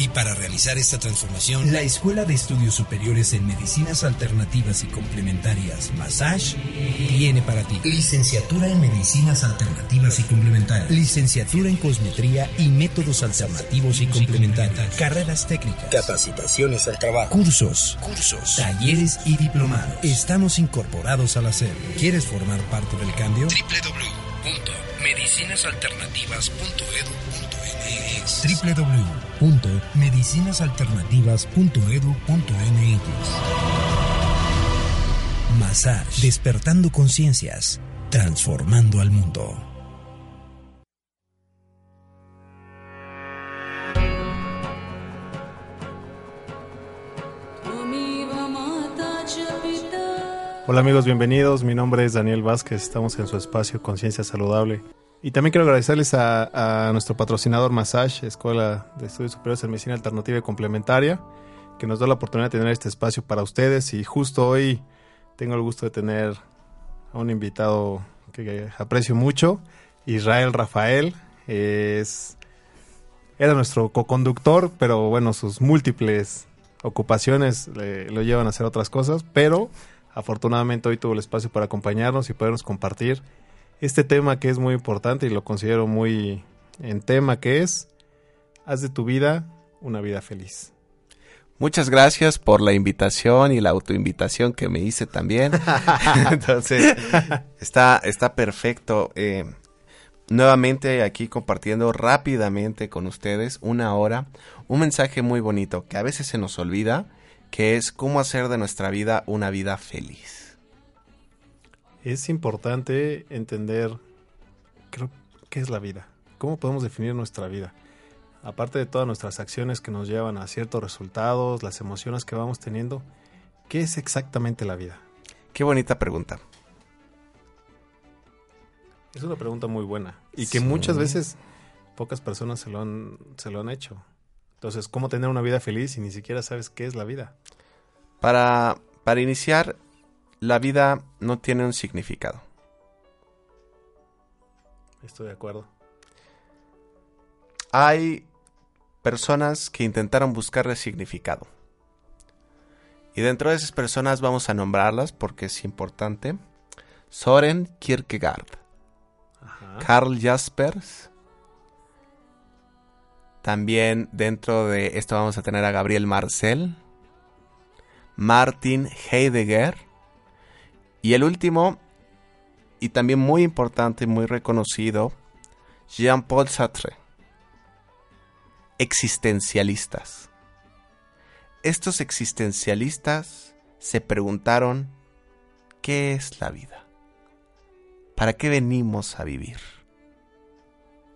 Y para realizar esta transformación, la Escuela de Estudios Superiores en Medicinas Alternativas y Complementarias, Massage, tiene para ti licenciatura en Medicinas Alternativas y Complementarias, licenciatura en Cosmetría y Métodos Alternativos y Complementarios, carreras técnicas, capacitaciones al trabajo, cursos, cursos, talleres y diplomados. Estamos incorporados al hacer. ¿Quieres formar parte del cambio? www.medicinasalternativas.edu.mx www.medicinasalternativas.edu.mx Massage, despertando conciencias, transformando al mundo. Hola amigos, bienvenidos. Mi nombre es Daniel Vázquez. Estamos en su espacio Conciencia Saludable. Y también quiero agradecerles a, a nuestro patrocinador Massage, Escuela de Estudios Superiores en Medicina Alternativa y Complementaria, que nos da la oportunidad de tener este espacio para ustedes. Y justo hoy tengo el gusto de tener a un invitado que aprecio mucho, Israel Rafael. Es, era nuestro co-conductor, pero bueno, sus múltiples ocupaciones le- lo llevan a hacer otras cosas, pero afortunadamente hoy tuvo el espacio para acompañarnos y podernos compartir este tema que es muy importante y lo considero muy en tema que es haz de tu vida una vida feliz. Muchas gracias por la invitación y la autoinvitación que me hice también. Entonces, está, está perfecto. Eh, nuevamente aquí compartiendo rápidamente con ustedes una hora un mensaje muy bonito que a veces se nos olvida, que es cómo hacer de nuestra vida una vida feliz. Es importante entender creo, qué es la vida, cómo podemos definir nuestra vida. Aparte de todas nuestras acciones que nos llevan a ciertos resultados, las emociones que vamos teniendo, ¿qué es exactamente la vida? Qué bonita pregunta. Es una pregunta muy buena y que Sí. muchas veces pocas personas se lo han, se lo han hecho. Entonces, ¿cómo tener una vida feliz si ni siquiera sabes qué es la vida? Para, para iniciar, la vida no tiene un significado. Estoy de acuerdo. Hay personas que intentaron buscarle significado. Y dentro de esas personas vamos a nombrarlas porque es importante. Soren Kierkegaard, Ajá. Karl Jaspers. También dentro de esto vamos a tener a Gabriel Marcel, Martin Heidegger y el último y también muy importante y muy reconocido, Jean-Paul Sartre. Existencialistas. Estos existencialistas se preguntaron, ¿qué es la vida? ¿Para qué venimos a vivir?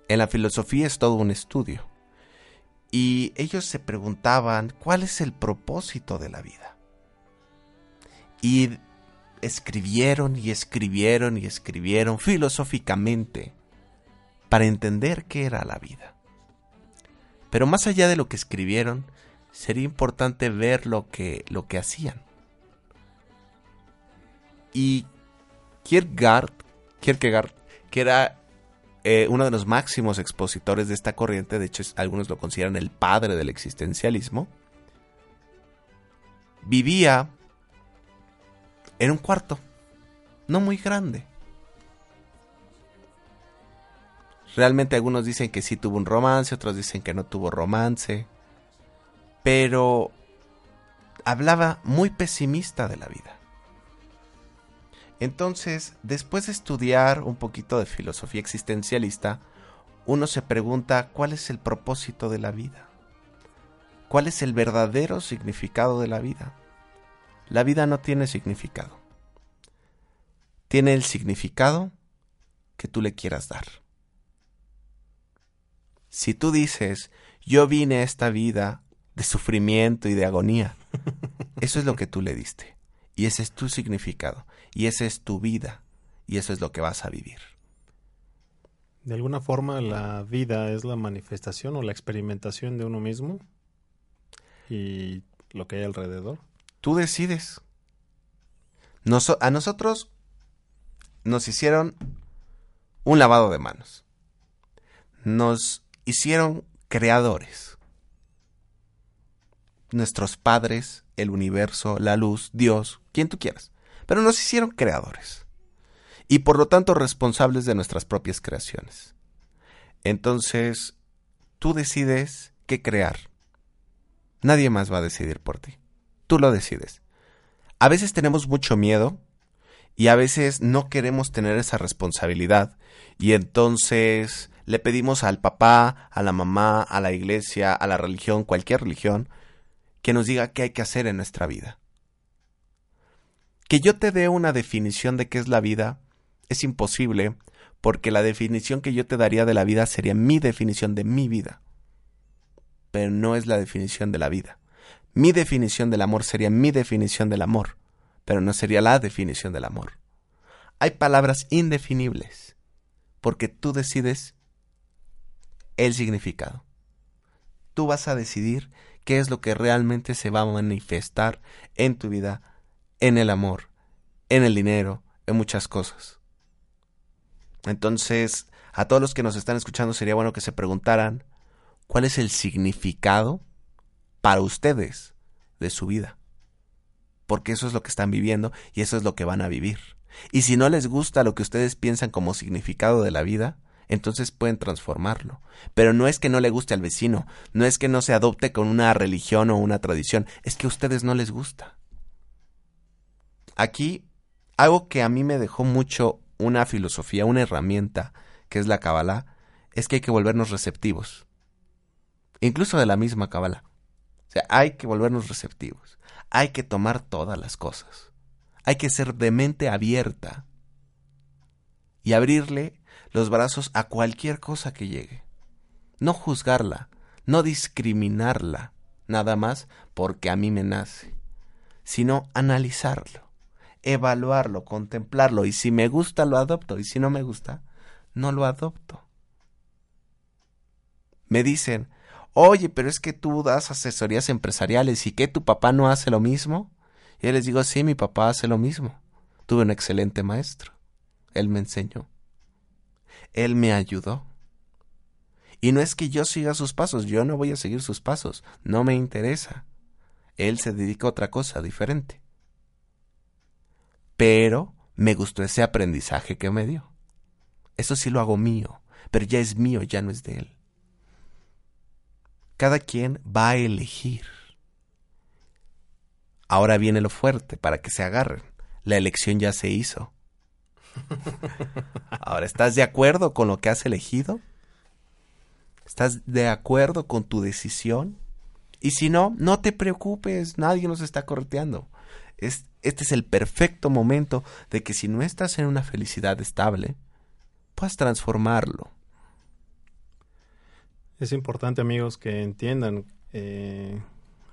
En la filosofía es todo un estudio. Y ellos se preguntaban, ¿cuál es el propósito de la vida? Y escribieron y escribieron y escribieron filosóficamente para entender qué era la vida. Pero más allá de lo que escribieron, sería importante ver lo que, lo que hacían. Y Kierkegaard, Kierkegaard que era eh, uno de los máximos expositores de esta corriente, de hecho algunos lo consideran el padre del existencialismo, vivía en un cuarto, no muy grande. Realmente algunos dicen que sí tuvo un romance, otros dicen que no tuvo romance, pero hablaba muy pesimista de la vida. Entonces, después de estudiar un poquito de filosofía existencialista, uno se pregunta cuál es el propósito de la vida. ¿Cuál es el verdadero significado de la vida? La vida no tiene significado. Tiene el significado que tú le quieras dar. Si tú dices, yo vine a esta vida de sufrimiento y de agonía, eso es lo que tú le diste. Y ese es tu significado. Y esa es tu vida. Y eso es lo que vas a vivir. De alguna forma la vida es la manifestación o la experimentación de uno mismo y lo que hay alrededor. Tú decides. a nosotros nos hicieron un lavado de manos. Nos hicieron creadores. Nuestros padres, el universo, la luz, Dios, quien tú quieras. Pero nos hicieron creadores. Y por lo tanto responsables de nuestras propias creaciones. Entonces, tú decides qué crear. Nadie más va a decidir por ti. Tú lo decides. A veces tenemos mucho miedo y a veces no queremos tener esa responsabilidad y entonces le pedimos al papá, a la mamá, a la iglesia, a la religión, cualquier religión, que nos diga qué hay que hacer en nuestra vida. Que yo te dé una definición de qué es la vida es imposible porque la definición que yo te daría de la vida sería mi definición de mi vida pero no es la definición de la vida. Mi definición del amor sería mi definición del amor, pero no sería la definición del amor. Hay palabras indefinibles, porque tú decides el significado. Tú vas a decidir qué es lo que realmente se va a manifestar en tu vida, en el amor, en el dinero, en muchas cosas. Entonces, a todos los que nos están escuchando sería bueno que se preguntaran cuál es el significado para ustedes de su vida. Porque eso es lo que están viviendo y eso es lo que van a vivir. Y si no les gusta lo que ustedes piensan como significado de la vida, entonces pueden transformarlo. Pero no es que no le guste al vecino, no es que no se adopte con una religión o una tradición, es que a ustedes no les gusta. Aquí, algo que a mí me dejó mucho una filosofía, una herramienta, que es la Kabbalah, es que hay que volvernos receptivos incluso de la misma cabala. Sea, hay que volvernos receptivos, hay que tomar todas las cosas, hay que ser de mente abierta y abrirle los brazos a cualquier cosa que llegue. No juzgarla, no discriminarla, nada más porque a mí me nace, sino analizarlo, evaluarlo, contemplarlo, y si me gusta lo adopto, y si no me gusta, no lo adopto. Me dicen, oye, pero es que tú das asesorías empresariales y que tu papá no hace lo mismo. Y yo les digo, sí, mi papá hace lo mismo. Tuve un excelente maestro. Él me enseñó. Él me ayudó. Y no es que yo siga sus pasos, yo no voy a seguir sus pasos, no me interesa. Él se dedica a otra cosa diferente. Pero me gustó ese aprendizaje que me dio. Eso sí lo hago mío, pero ya es mío, ya no es de él cada quien va a elegir. Ahora viene lo fuerte para que se agarren. La elección ya se hizo. Ahora, ¿estás de acuerdo con lo que has elegido? ¿Estás de acuerdo con tu decisión? Y si no, no te preocupes, nadie nos está correteando. Es, este es el perfecto momento de que si no estás en una felicidad estable, puedas transformarlo. Es importante, amigos, que entiendan eh,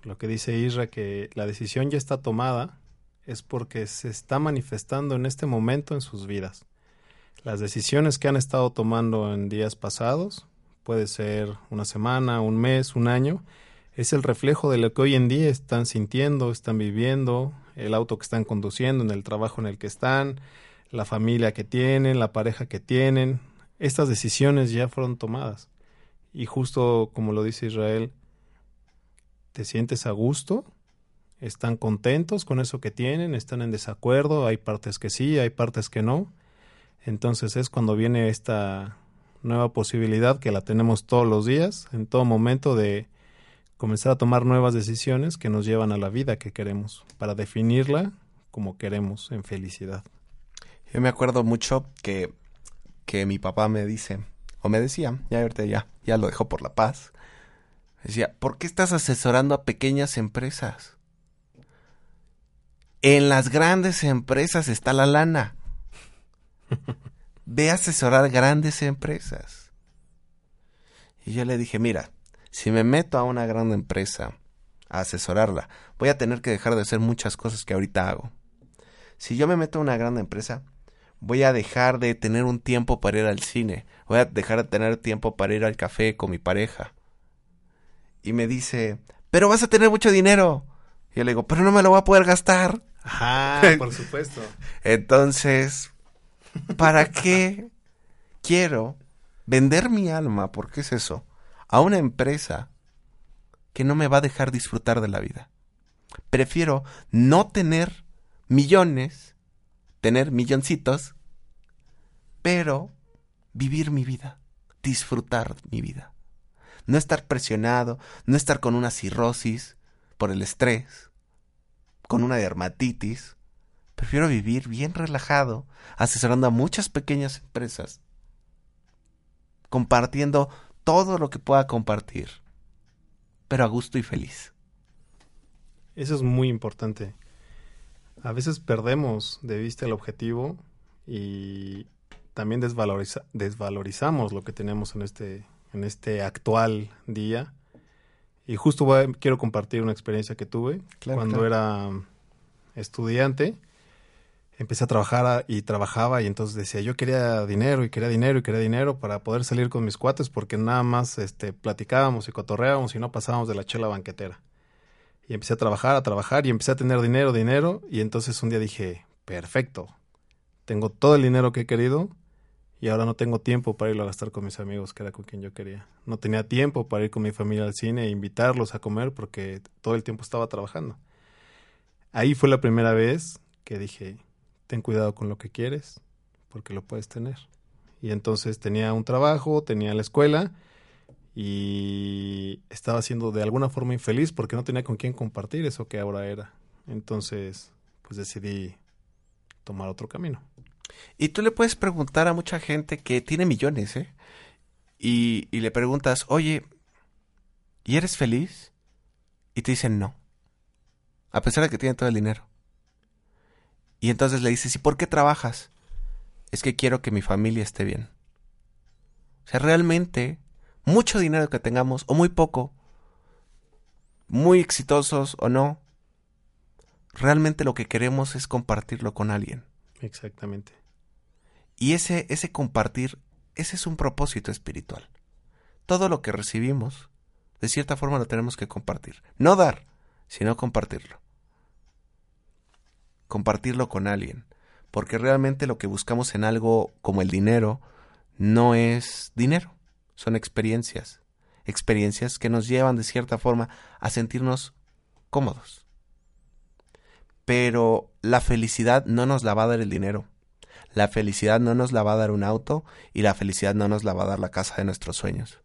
lo que dice Isra, que la decisión ya está tomada, es porque se está manifestando en este momento en sus vidas. Las decisiones que han estado tomando en días pasados, puede ser una semana, un mes, un año, es el reflejo de lo que hoy en día están sintiendo, están viviendo, el auto que están conduciendo, en el trabajo en el que están, la familia que tienen, la pareja que tienen. Estas decisiones ya fueron tomadas y justo como lo dice Israel, te sientes a gusto, están contentos con eso que tienen, están en desacuerdo, hay partes que sí, hay partes que no. Entonces es cuando viene esta nueva posibilidad que la tenemos todos los días, en todo momento de comenzar a tomar nuevas decisiones que nos llevan a la vida que queremos, para definirla como queremos en felicidad. Yo me acuerdo mucho que, que mi papá me dice, o me decía, ya ahorita ya, ya lo dejo por la paz. Decía, ¿por qué estás asesorando a pequeñas empresas? En las grandes empresas está la lana. Ve a asesorar grandes empresas. Y yo le dije, mira, si me meto a una gran empresa a asesorarla, voy a tener que dejar de hacer muchas cosas que ahorita hago. Si yo me meto a una gran empresa, voy a dejar de tener un tiempo para ir al cine, voy a dejar de tener tiempo para ir al café con mi pareja. Y me dice, pero vas a tener mucho dinero. Y yo le digo, pero no me lo voy a poder gastar. Ajá, por supuesto. Entonces, ¿para qué quiero vender mi alma? ¿Por qué es eso? A una empresa que no me va a dejar disfrutar de la vida. Prefiero no tener millones, tener milloncitos, pero vivir mi vida, disfrutar mi vida. No estar presionado, no estar con una cirrosis por el estrés, con una dermatitis. Prefiero vivir bien relajado, asesorando a muchas pequeñas empresas, compartiendo todo lo que pueda compartir, pero a gusto y feliz. Eso es muy importante. A veces perdemos de vista el objetivo y también desvalorizamos lo que tenemos en este, en este actual día. Y justo quiero compartir una experiencia que tuve cuando era estudiante. Empecé a trabajar y trabajaba y entonces decía, yo quería dinero y quería dinero y quería dinero para poder salir con mis cuates porque nada más este, platicábamos y cotorreábamos y no pasábamos de la chela banquetera. Y empecé a trabajar, a trabajar y empecé a tener dinero, dinero. Y entonces un día dije, perfecto, tengo todo el dinero que he querido y ahora no tengo tiempo para irlo a gastar con mis amigos, que era con quien yo quería. No tenía tiempo para ir con mi familia al cine e invitarlos a comer porque todo el tiempo estaba trabajando. Ahí fue la primera vez que dije, ten cuidado con lo que quieres, porque lo puedes tener. Y entonces tenía un trabajo, tenía la escuela y estaba siendo de alguna forma infeliz porque no tenía con quién compartir eso que ahora era. Entonces, pues decidí tomar otro camino. Y tú le puedes preguntar a mucha gente que tiene millones, ¿eh? Y, y le preguntas, oye, ¿y eres feliz? Y te dicen no. A pesar de que tienen todo el dinero. Y entonces le dices, ¿y por qué trabajas? Es que quiero que mi familia esté bien. O sea, realmente mucho dinero que tengamos o muy poco, muy exitosos o no, realmente lo que queremos es compartirlo con alguien. Exactamente. Y ese, ese compartir, ese es un propósito espiritual. Todo lo que recibimos, de cierta forma lo tenemos que compartir. No dar, sino compartirlo. Compartirlo con alguien. Porque realmente lo que buscamos en algo como el dinero no es dinero son experiencias, experiencias que nos llevan de cierta forma a sentirnos cómodos. Pero la felicidad no nos la va a dar el dinero. La felicidad no nos la va a dar un auto y la felicidad no nos la va a dar la casa de nuestros sueños.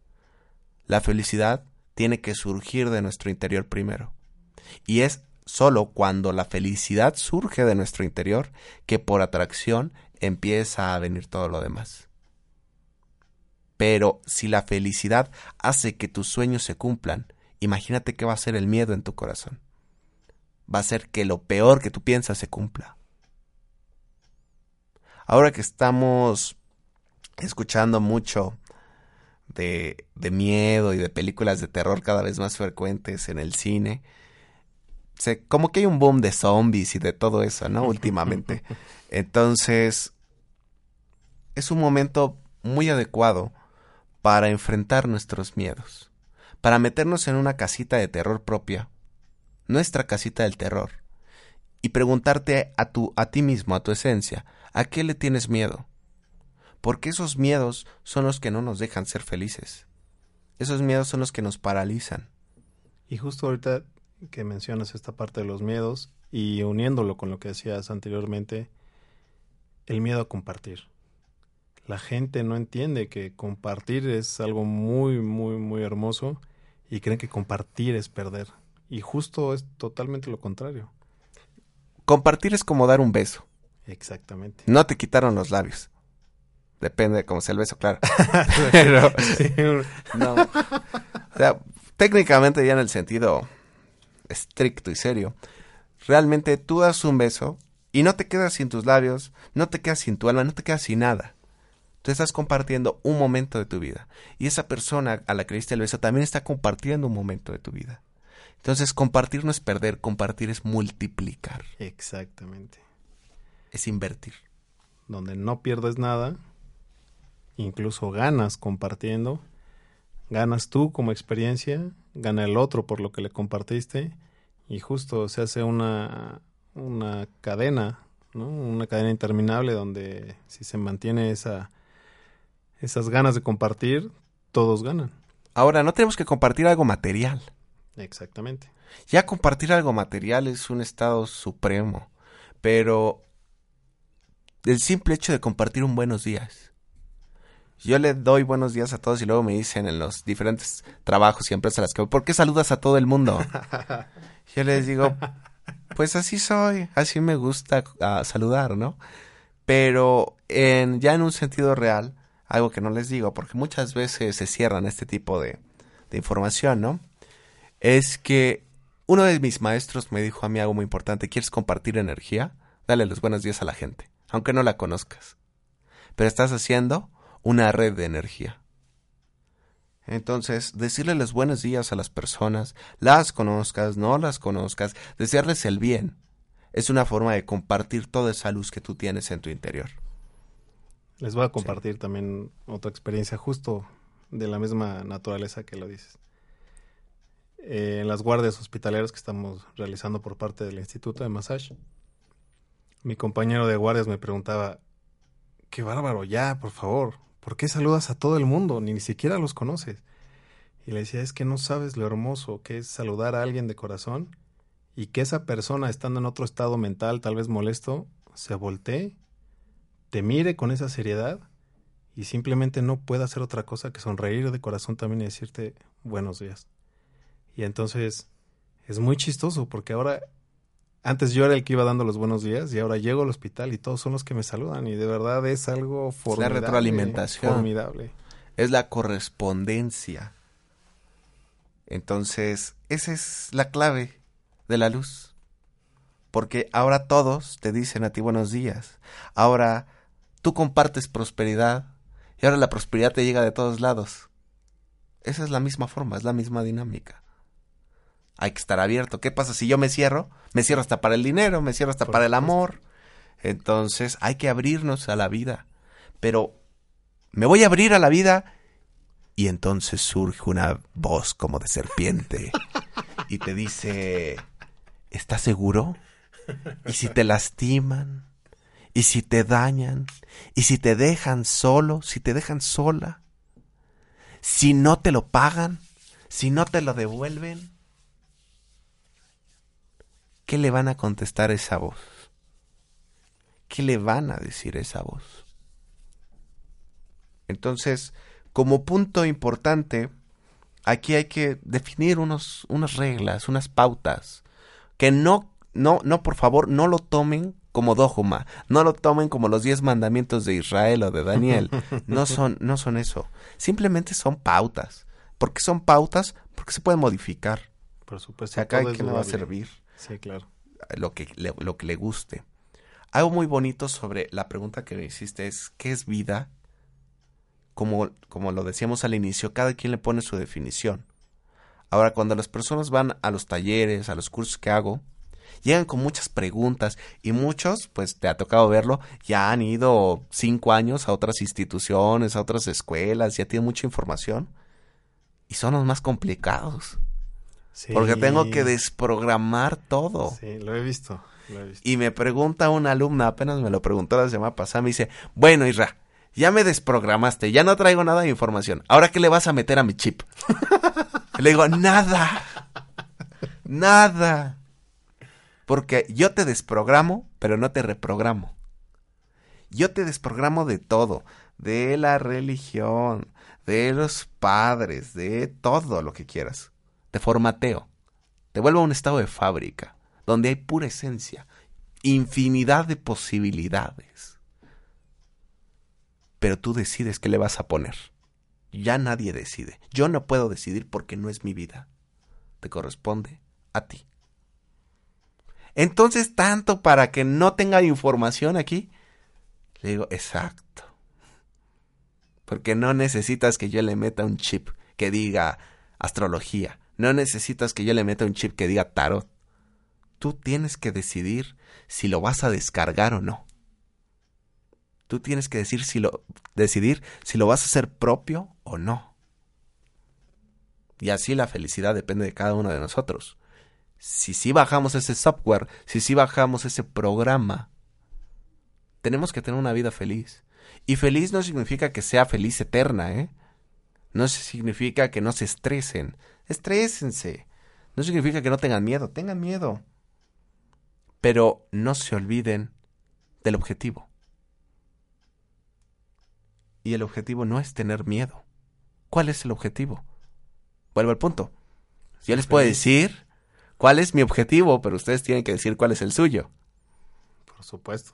La felicidad tiene que surgir de nuestro interior primero. Y es solo cuando la felicidad surge de nuestro interior que por atracción empieza a venir todo lo demás. Pero si la felicidad hace que tus sueños se cumplan, imagínate qué va a ser el miedo en tu corazón. Va a ser que lo peor que tú piensas se cumpla. Ahora que estamos escuchando mucho de, de miedo y de películas de terror cada vez más frecuentes en el cine, se, como que hay un boom de zombies y de todo eso, ¿no? Últimamente. Entonces, es un momento muy adecuado para enfrentar nuestros miedos, para meternos en una casita de terror propia, nuestra casita del terror, y preguntarte a, tu, a ti mismo, a tu esencia, ¿a qué le tienes miedo? Porque esos miedos son los que no nos dejan ser felices. Esos miedos son los que nos paralizan. Y justo ahorita que mencionas esta parte de los miedos y uniéndolo con lo que decías anteriormente, el miedo a compartir la gente no entiende que compartir es algo muy, muy, muy hermoso y creen que compartir es perder. Y justo es totalmente lo contrario. Compartir es como dar un beso. Exactamente. No te quitaron los labios. Depende de cómo sea el beso, claro. Pero, no. O sea, técnicamente ya en el sentido estricto y serio, realmente tú das un beso y no te quedas sin tus labios, no te quedas sin tu alma, no te quedas sin nada. Tú estás compartiendo un momento de tu vida. Y esa persona a la que le diste el beso también está compartiendo un momento de tu vida. Entonces, compartir no es perder, compartir es multiplicar. Exactamente. Es invertir. Donde no pierdes nada, incluso ganas compartiendo. Ganas tú como experiencia, gana el otro por lo que le compartiste y justo se hace una, una cadena, ¿no? Una cadena interminable donde si se mantiene esa, esas ganas de compartir, todos ganan. Ahora, no tenemos que compartir algo material. Exactamente. Ya compartir algo material es un estado supremo, pero el simple hecho de compartir un buenos días. Yo le doy buenos días a todos y luego me dicen en los diferentes trabajos y empresas a las que voy, ¿por qué saludas a todo el mundo? Yo les digo, pues así soy, así me gusta uh, saludar, ¿no? Pero en, ya en un sentido real, algo que no les digo, porque muchas veces se cierran este tipo de, de información, ¿no? Es que uno de mis maestros me dijo a mí algo muy importante, ¿quieres compartir energía? Dale los buenos días a la gente, aunque no la conozcas. Pero estás haciendo una red de energía. Entonces, decirle los buenos días a las personas, las conozcas, no las conozcas, desearles el bien, es una forma de compartir toda esa luz que tú tienes en tu interior. Les voy a compartir sí. también otra experiencia justo de la misma naturaleza que lo dices. Eh, en las guardias hospitaleras que estamos realizando por parte del Instituto de Massage, mi compañero de guardias me preguntaba, qué bárbaro, ya, por favor, ¿por qué saludas a todo el mundo? Ni, ni siquiera los conoces. Y le decía, es que no sabes lo hermoso que es saludar a alguien de corazón y que esa persona, estando en otro estado mental, tal vez molesto, se voltee, te mire con esa seriedad y simplemente no pueda hacer otra cosa que sonreír de corazón también y decirte buenos días. Y entonces es muy chistoso porque ahora antes yo era el que iba dando los buenos días y ahora llego al hospital y todos son los que me saludan y de verdad es algo formidable. Es la retroalimentación. Formidable. Es la correspondencia. Entonces, esa es la clave de la luz. Porque ahora todos te dicen a ti buenos días. Ahora tú compartes prosperidad y ahora la prosperidad te llega de todos lados. Esa es la misma forma, es la misma dinámica hay que estar abierto. ¿Qué pasa si yo me cierro? Me cierro hasta para el dinero, me cierro hasta Por para el amor. Entonces hay que abrirnos a la vida. Pero me voy a abrir a la vida y entonces surge una voz como de serpiente y te dice, ¿estás seguro? ¿Y si te lastiman? ¿Y si te dañan? ¿Y si te dejan solo? ¿Si te dejan sola? ¿Si no te lo pagan? ¿Si no te lo devuelven? ¿qué le van a contestar esa voz? ¿Qué le van a decir esa voz? Entonces, como punto importante, aquí hay que definir unos, unas reglas, unas pautas, que no, no, no, por favor, no lo tomen como dogma, no lo tomen como los diez mandamientos de Israel o de Daniel, no son, no son eso, simplemente son pautas. ¿Por qué son pautas? Porque se pueden modificar. Por supuesto. O sea, acá que me va a servir. Sí, claro. Lo que, le, lo que le guste. Algo muy bonito sobre la pregunta que me hiciste es, ¿qué es vida? Como, como lo decíamos al inicio, cada quien le pone su definición. Ahora, cuando las personas van a los talleres, a los cursos que hago, llegan con muchas preguntas y muchos, pues te ha tocado verlo, ya han ido cinco años a otras instituciones, a otras escuelas, ya tienen mucha información y son los más complicados. Sí. Porque tengo que desprogramar todo. Sí, lo he visto. Lo he visto. Y me pregunta una alumna, apenas me lo preguntó la semana pasada, me dice, bueno, Isra, ya me desprogramaste, ya no traigo nada de información. ¿Ahora qué le vas a meter a mi chip? le digo, nada. Nada. Porque yo te desprogramo, pero no te reprogramo. Yo te desprogramo de todo, de la religión, de los padres, de todo lo que quieras te formateo, te vuelvo a un estado de fábrica, donde hay pura esencia, infinidad de posibilidades. pero tú decides qué le vas a poner. Ya nadie decide. Yo no puedo decidir porque no es mi vida. Te corresponde a ti. Entonces, tanto para que no tenga información aquí, le digo, exacto. Porque no necesitas que yo le meta un chip que diga astrología. No necesitas que yo le meta un chip que diga tarot. Tú tienes que decidir si lo vas a descargar o no. Tú tienes que decir si lo, decidir si lo vas a hacer propio o no. Y así la felicidad depende de cada uno de nosotros. Si sí bajamos ese software, si sí bajamos ese programa, tenemos que tener una vida feliz. Y feliz no significa que sea feliz eterna, ¿eh? No significa que no se estresen. Estrésense. No significa que no tengan miedo. Tengan miedo. Pero no se olviden del objetivo. Y el objetivo no es tener miedo. ¿Cuál es el objetivo? Vuelvo al punto. Yo les puedo decir cuál es mi objetivo, pero ustedes tienen que decir cuál es el suyo. Por supuesto.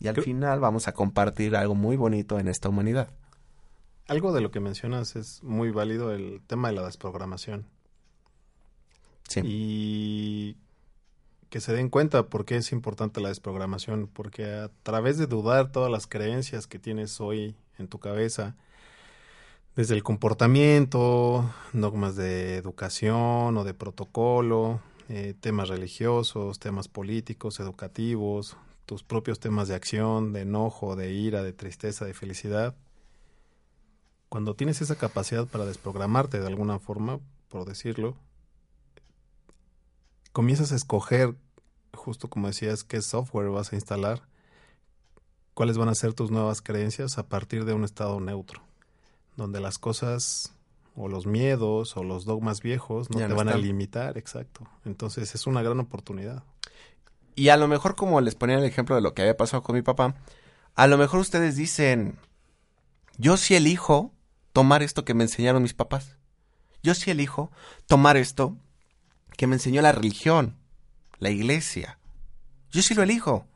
Y al final vamos a compartir algo muy bonito en esta humanidad. Algo de lo que mencionas es muy válido el tema de la desprogramación. Sí. Y que se den cuenta por qué es importante la desprogramación, porque a través de dudar todas las creencias que tienes hoy en tu cabeza, desde el comportamiento, dogmas de educación o de protocolo, eh, temas religiosos, temas políticos, educativos, tus propios temas de acción, de enojo, de ira, de tristeza, de felicidad. Cuando tienes esa capacidad para desprogramarte de alguna forma, por decirlo, comienzas a escoger, justo como decías, qué software vas a instalar, cuáles van a ser tus nuevas creencias a partir de un estado neutro, donde las cosas o los miedos o los dogmas viejos no te van a limitar, exacto. Entonces es una gran oportunidad. Y a lo mejor como les ponía el ejemplo de lo que había pasado con mi papá, a lo mejor ustedes dicen, yo sí elijo tomar esto que me enseñaron mis papás. Yo sí elijo tomar esto que me enseñó la religión, la iglesia. Yo sí lo elijo.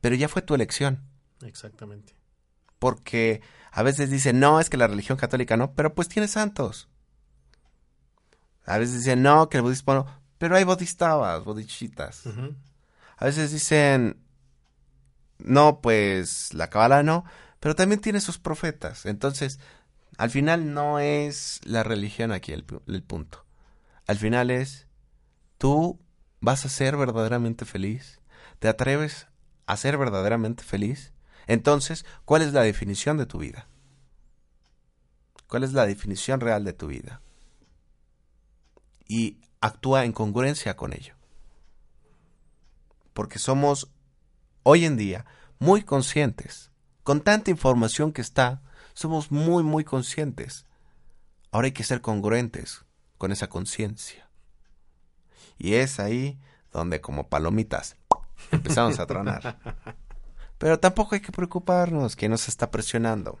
Pero ya fue tu elección. Exactamente. Porque a veces dicen, no, es que la religión católica no, pero pues tiene santos. A veces dicen, no, que el budismo no, pero hay bodhisattvas, bodichitas. A veces dicen, no, pues la cabala no, pero también tiene sus profetas. Entonces, al final no es la religión aquí el, el punto. Al final es, tú vas a ser verdaderamente feliz. ¿Te atreves a ser verdaderamente feliz? Entonces, ¿cuál es la definición de tu vida? ¿Cuál es la definición real de tu vida? Y actúa en congruencia con ello. Porque somos hoy en día muy conscientes. Con tanta información que está, somos muy, muy conscientes. Ahora hay que ser congruentes con esa conciencia. Y es ahí donde como palomitas empezamos a tronar. Pero tampoco hay que preocuparnos que nos está presionando.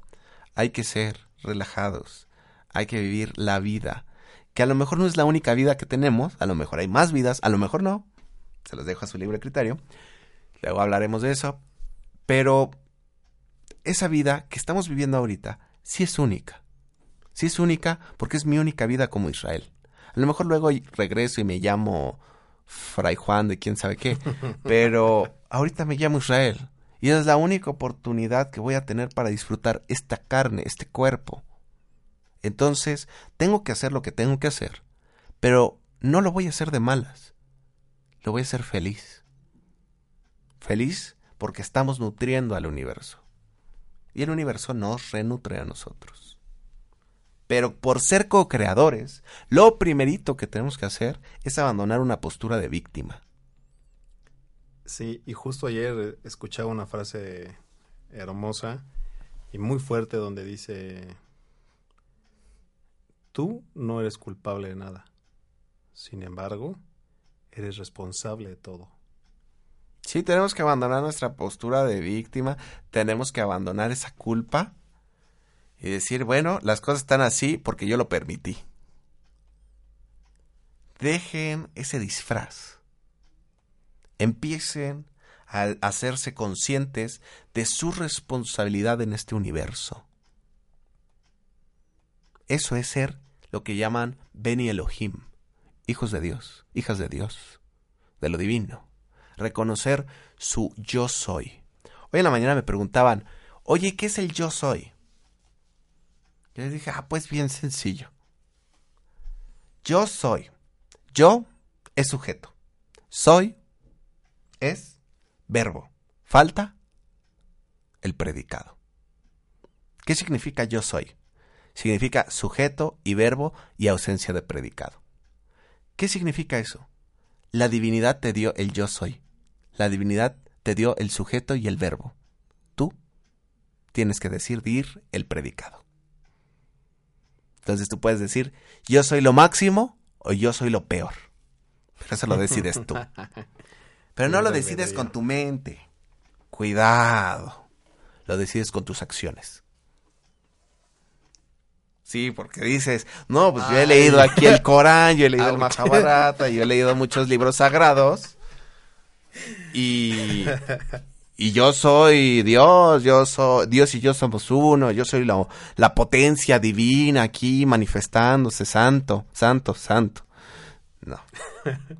Hay que ser relajados. Hay que vivir la vida. Que a lo mejor no es la única vida que tenemos. A lo mejor hay más vidas. A lo mejor no. Se los dejo a su libre criterio. Luego hablaremos de eso. Pero esa vida que estamos viviendo ahorita sí es única. Sí es única porque es mi única vida como Israel. A lo mejor luego regreso y me llamo Fray Juan de quién sabe qué. Pero ahorita me llamo Israel. Y es la única oportunidad que voy a tener para disfrutar esta carne, este cuerpo. Entonces, tengo que hacer lo que tengo que hacer, pero no lo voy a hacer de malas. Lo voy a hacer feliz. Feliz porque estamos nutriendo al universo. Y el universo nos renutre a nosotros. Pero por ser co-creadores, lo primerito que tenemos que hacer es abandonar una postura de víctima. Sí, y justo ayer escuchaba una frase hermosa y muy fuerte donde dice, tú no eres culpable de nada, sin embargo, eres responsable de todo. Sí, tenemos que abandonar nuestra postura de víctima, tenemos que abandonar esa culpa y decir, bueno, las cosas están así porque yo lo permití. Dejen ese disfraz empiecen al hacerse conscientes de su responsabilidad en este universo. Eso es ser lo que llaman Beni Elohim, hijos de Dios, hijas de Dios, de lo divino. Reconocer su yo soy. Hoy en la mañana me preguntaban, oye, ¿qué es el yo soy? Yo les dije, ah, pues bien sencillo. Yo soy. Yo es sujeto. Soy es verbo. Falta el predicado. ¿Qué significa yo soy? Significa sujeto y verbo y ausencia de predicado. ¿Qué significa eso? La divinidad te dio el yo soy. La divinidad te dio el sujeto y el verbo. Tú tienes que decidir el predicado. Entonces tú puedes decir, yo soy lo máximo o yo soy lo peor. Pero eso lo decides tú. Pero no lo decides con tu mente. Cuidado. Lo decides con tus acciones. Sí, porque dices, no, pues yo he leído aquí el Corán, yo he leído el Mahabharata, yo he leído muchos libros sagrados. Y, y yo soy Dios, yo soy, Dios y yo somos uno, yo soy la, la potencia divina aquí manifestándose, santo, santo, santo. No.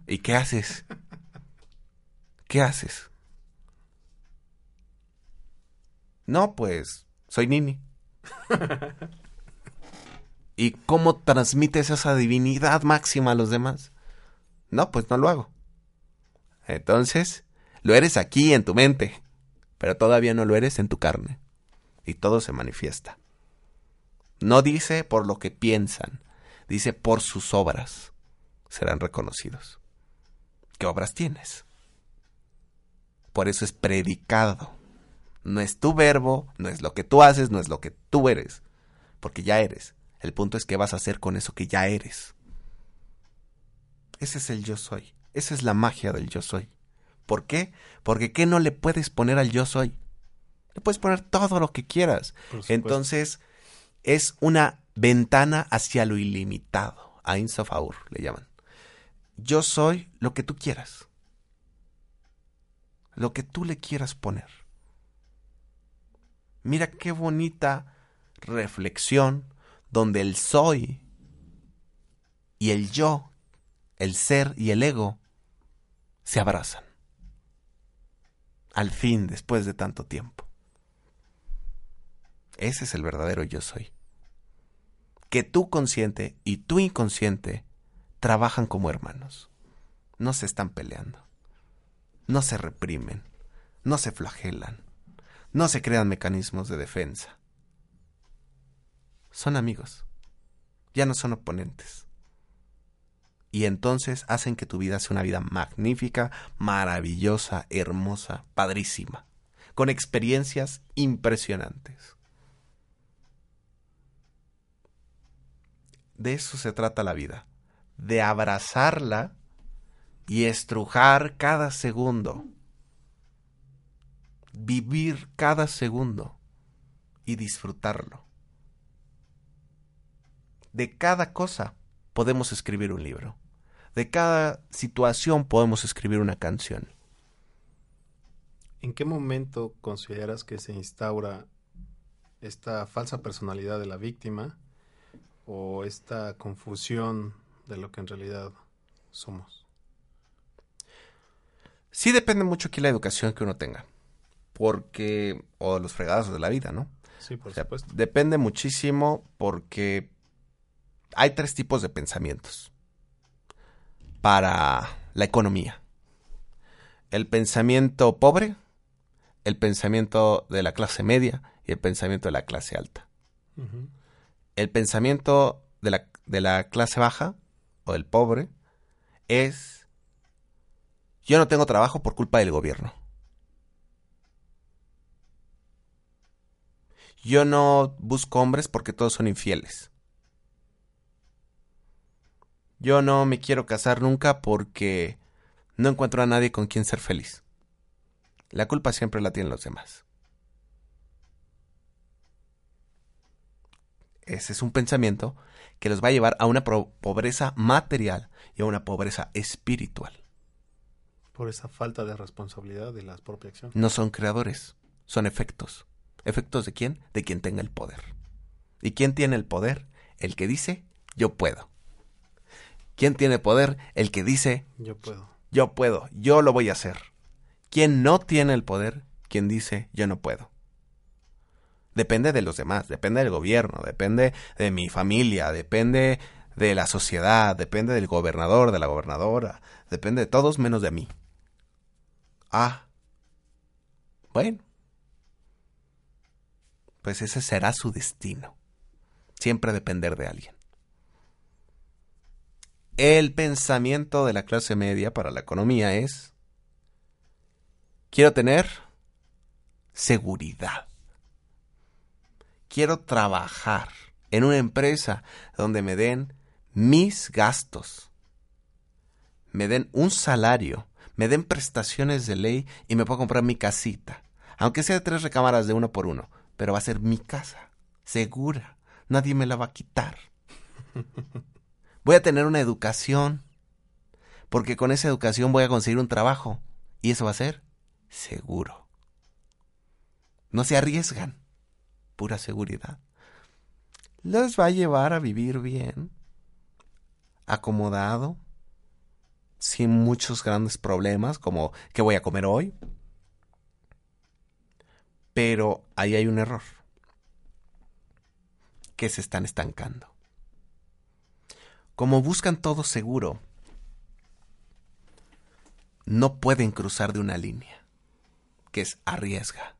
¿Y qué haces? ¿Qué haces? No, pues soy Nini. ¿Y cómo transmites esa divinidad máxima a los demás? No, pues no lo hago. Entonces, lo eres aquí en tu mente pero todavía no lo eres en tu carne. Y todo se manifiesta. No dice por lo que piensan, dice por sus obras serán reconocidos. ¿Qué obras tienes? Por eso es predicado. No es tu verbo, no es lo que tú haces, no es lo que tú eres, porque ya eres. El punto es qué vas a hacer con eso que ya eres. Ese es el yo soy. Esa es la magia del yo soy. ¿Por qué? Porque ¿qué no le puedes poner al yo soy? Le puedes poner todo lo que quieras. Entonces, es una ventana hacia lo ilimitado. A Insofaur le llaman. Yo soy lo que tú quieras. Lo que tú le quieras poner. Mira qué bonita reflexión donde el soy y el yo, el ser y el ego se abrazan al fin después de tanto tiempo. Ese es el verdadero yo soy. Que tu consciente y tu inconsciente trabajan como hermanos. No se están peleando. No se reprimen. No se flagelan. No se crean mecanismos de defensa. Son amigos. Ya no son oponentes y entonces hacen que tu vida sea una vida magnífica, maravillosa, hermosa, padrísima, con experiencias impresionantes. De eso se trata la vida, de abrazarla y estrujar cada segundo, vivir cada segundo y disfrutarlo. De cada cosa podemos escribir un libro. De cada situación podemos escribir una canción. ¿En qué momento consideras que se instaura esta falsa personalidad de la víctima o esta confusión de lo que en realidad somos? Sí depende mucho aquí la educación que uno tenga. Porque, o los fregados de la vida, ¿no? Sí, por supuesto. Depende muchísimo porque hay tres tipos de pensamientos para la economía. El pensamiento pobre, el pensamiento de la clase media y el pensamiento de la clase alta. El pensamiento de la, de la clase baja o del pobre es yo no tengo trabajo por culpa del gobierno. Yo no busco hombres porque todos son infieles. Yo no me quiero casar nunca porque no encuentro a nadie con quien ser feliz. La culpa siempre la tienen los demás. Ese es un pensamiento que los va a llevar a una pobreza material y a una pobreza espiritual. Por esa falta de responsabilidad de la propia acción. No son creadores, son efectos. ¿Efectos de quién? De quien tenga el poder. ¿Y quién tiene el poder? El que dice, yo puedo. ¿Quién tiene poder? El que dice, yo puedo. Yo puedo, yo lo voy a hacer. ¿Quién no tiene el poder? Quien dice, yo no puedo. Depende de los demás, depende del gobierno, depende de mi familia, depende de la sociedad, depende del gobernador, de la gobernadora, depende de todos menos de mí. Ah, bueno, pues ese será su destino. Siempre depender de alguien. El pensamiento de la clase media para la economía es, quiero tener seguridad. Quiero trabajar en una empresa donde me den mis gastos, me den un salario, me den prestaciones de ley y me puedo comprar mi casita. Aunque sea de tres recámaras de uno por uno, pero va a ser mi casa, segura. Nadie me la va a quitar. Voy a tener una educación, porque con esa educación voy a conseguir un trabajo. Y eso va a ser seguro. No se arriesgan. Pura seguridad. Les va a llevar a vivir bien, acomodado, sin muchos grandes problemas, como ¿qué voy a comer hoy? Pero ahí hay un error, que se están estancando. Como buscan todo seguro, no pueden cruzar de una línea, que es arriesga.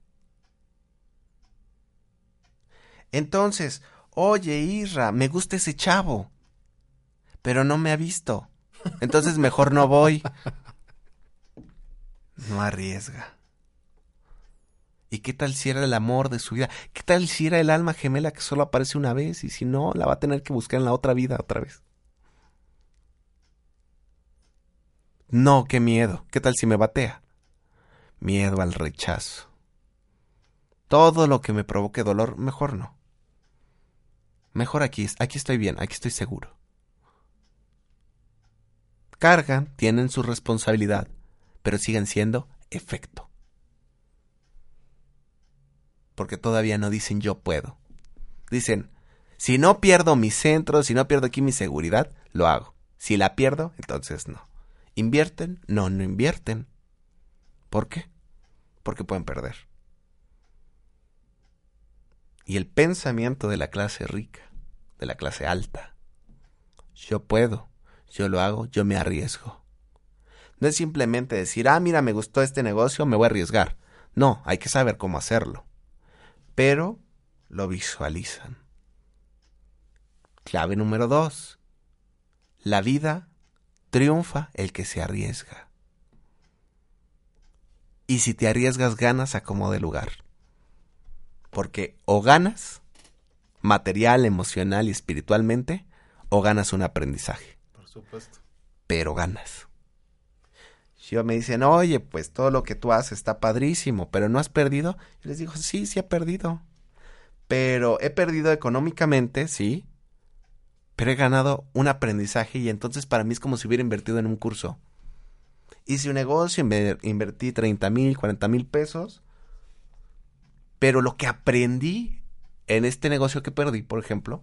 Entonces, oye Isra, me gusta ese chavo, pero no me ha visto. Entonces mejor no voy. No arriesga. ¿Y qué tal si era el amor de su vida? ¿Qué tal si era el alma gemela que solo aparece una vez y si no, la va a tener que buscar en la otra vida otra vez? No, qué miedo. ¿Qué tal si me batea? Miedo al rechazo. Todo lo que me provoque dolor, mejor no. Mejor aquí, aquí estoy bien, aquí estoy seguro. Cargan, tienen su responsabilidad, pero siguen siendo efecto. Porque todavía no dicen yo puedo. Dicen, si no pierdo mi centro, si no pierdo aquí mi seguridad, lo hago. Si la pierdo, entonces no. ¿Invierten? No, no invierten. ¿Por qué? Porque pueden perder. Y el pensamiento de la clase rica, de la clase alta. Yo puedo, yo lo hago, yo me arriesgo. No es simplemente decir, ah, mira, me gustó este negocio, me voy a arriesgar. No, hay que saber cómo hacerlo. Pero lo visualizan. Clave número dos. La vida triunfa el que se arriesga. Y si te arriesgas, ganas a como de lugar. Porque o ganas, material, emocional y espiritualmente, o ganas un aprendizaje. Pero ganas. Si me dicen, oye, pues todo lo que tú haces está padrísimo, pero no has perdido, yo les digo, sí, sí he perdido. Pero he perdido económicamente, sí, pero he ganado un aprendizaje y entonces para mí es como si hubiera invertido en un curso. Hice un negocio, invertí 30 mil, 40 mil pesos, pero lo que aprendí en este negocio que perdí, por ejemplo,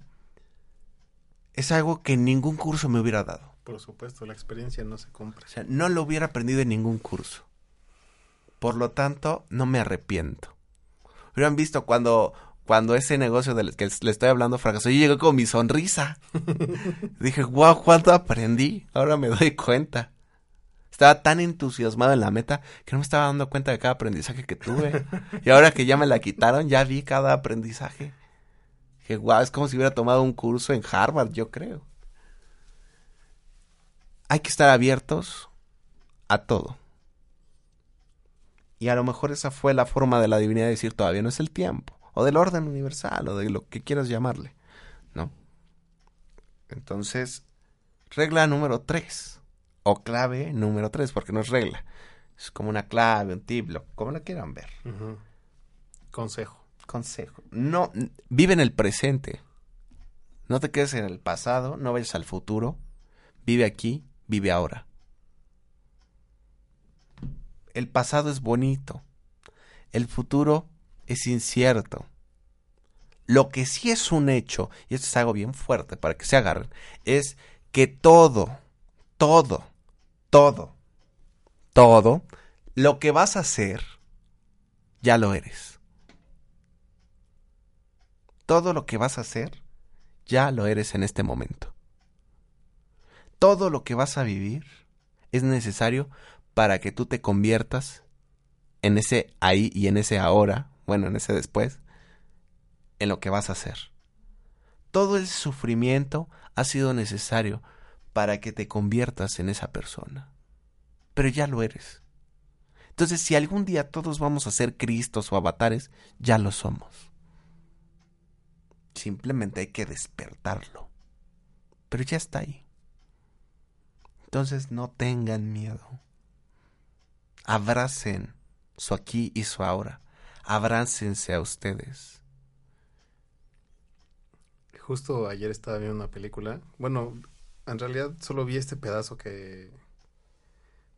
es algo que ningún curso me hubiera dado. Por supuesto, la experiencia no se compra. O sea, no lo hubiera aprendido en ningún curso. Por lo tanto, no me arrepiento. Hubieran visto cuando cuando ese negocio del que le estoy hablando fracasó, yo llegué con mi sonrisa. Dije, wow, ¿cuánto aprendí? Ahora me doy cuenta. Estaba tan entusiasmado en la meta que no me estaba dando cuenta de cada aprendizaje que tuve. Y ahora que ya me la quitaron, ya vi cada aprendizaje. Dije, wow, es como si hubiera tomado un curso en Harvard, yo creo. Hay que estar abiertos a todo. Y a lo mejor esa fue la forma de la divinidad de decir, todavía no es el tiempo o del orden universal, o de lo que quieras llamarle, ¿no? Entonces, regla número tres, o clave número tres, porque no es regla, es como una clave, un tip, como lo quieran ver. Consejo. Consejo. No, vive en el presente. No te quedes en el pasado, no vayas al futuro. Vive aquí, vive ahora. El pasado es bonito. El futuro es incierto. Lo que sí es un hecho, y esto es algo bien fuerte para que se agarren, es que todo, todo, todo, todo, lo que vas a hacer, ya lo eres. Todo lo que vas a hacer, ya lo eres en este momento. Todo lo que vas a vivir es necesario para que tú te conviertas en ese ahí y en ese ahora, bueno, en ese después, en lo que vas a hacer. Todo el sufrimiento ha sido necesario para que te conviertas en esa persona. Pero ya lo eres. Entonces, si algún día todos vamos a ser Cristos o avatares, ya lo somos. Simplemente hay que despertarlo. Pero ya está ahí. Entonces no tengan miedo. Abracen su aquí y su ahora. Abrácense a ustedes. Justo ayer estaba viendo una película. Bueno, en realidad solo vi este pedazo que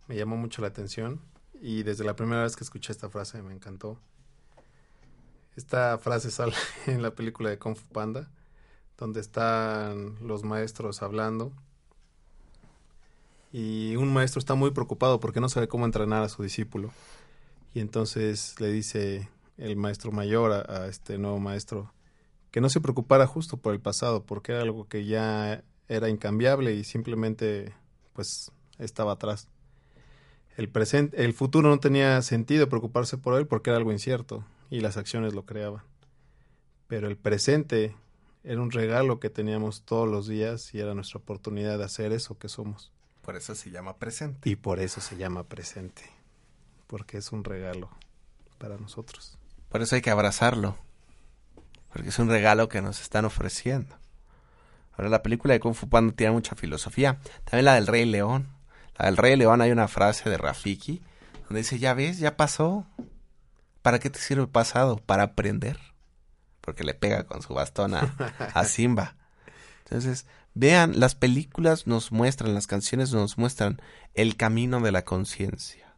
me llamó mucho la atención. Y desde la primera vez que escuché esta frase me encantó. Esta frase sale en la película de Kung Fu Panda, donde están los maestros hablando. Y un maestro está muy preocupado porque no sabe cómo entrenar a su discípulo. Y entonces le dice el maestro mayor a, a este nuevo maestro, que no se preocupara justo por el pasado, porque era algo que ya era incambiable y simplemente pues estaba atrás. El presente, el futuro no tenía sentido preocuparse por él porque era algo incierto y las acciones lo creaban. Pero el presente era un regalo que teníamos todos los días y era nuestra oportunidad de hacer eso que somos. Por eso se llama presente. Y por eso se llama presente, porque es un regalo para nosotros. Por eso hay que abrazarlo porque es un regalo que nos están ofreciendo. Ahora, la película de Kung Fu Panda tiene mucha filosofía. También la del Rey León. La del Rey León hay una frase de Rafiki donde dice, ya ves, ya pasó. ¿Para qué te sirve el pasado? Para aprender. Porque le pega con su bastón a, a Simba. Entonces, vean, las películas nos muestran, las canciones nos muestran el camino de la conciencia.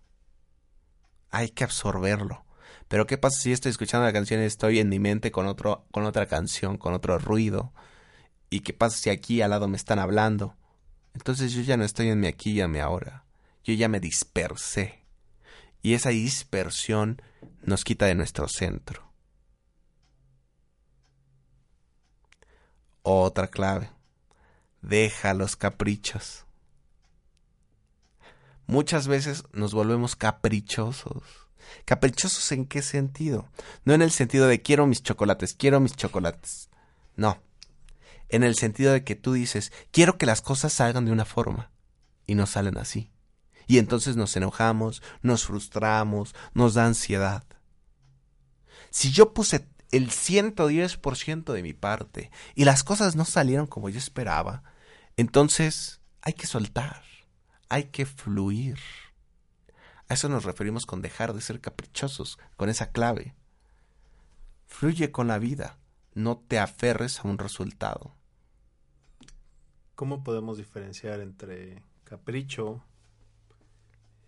Hay que absorberlo. Pero ¿qué pasa si estoy escuchando la canción y estoy en mi mente con, otro, con otra canción, con otro ruido? ¿Y qué pasa si aquí al lado me están hablando? Entonces yo ya no estoy en mi aquí y en mi ahora. Yo ya me dispersé. Y esa dispersión nos quita de nuestro centro. Otra clave. Deja los caprichos. Muchas veces nos volvemos caprichosos ¿Caprichosos en qué sentido? No en el sentido de quiero mis chocolates, quiero mis chocolates. No. En el sentido de que tú dices, quiero que las cosas salgan de una forma. Y no salen así. Y entonces nos enojamos, nos frustramos, nos da ansiedad. Si yo puse el 110% de mi parte y las cosas no salieron como yo esperaba, entonces hay que soltar, hay que fluir. A eso nos referimos con dejar de ser caprichosos, con esa clave. Fluye con la vida, no te aferres a un resultado. ¿Cómo podemos diferenciar entre capricho,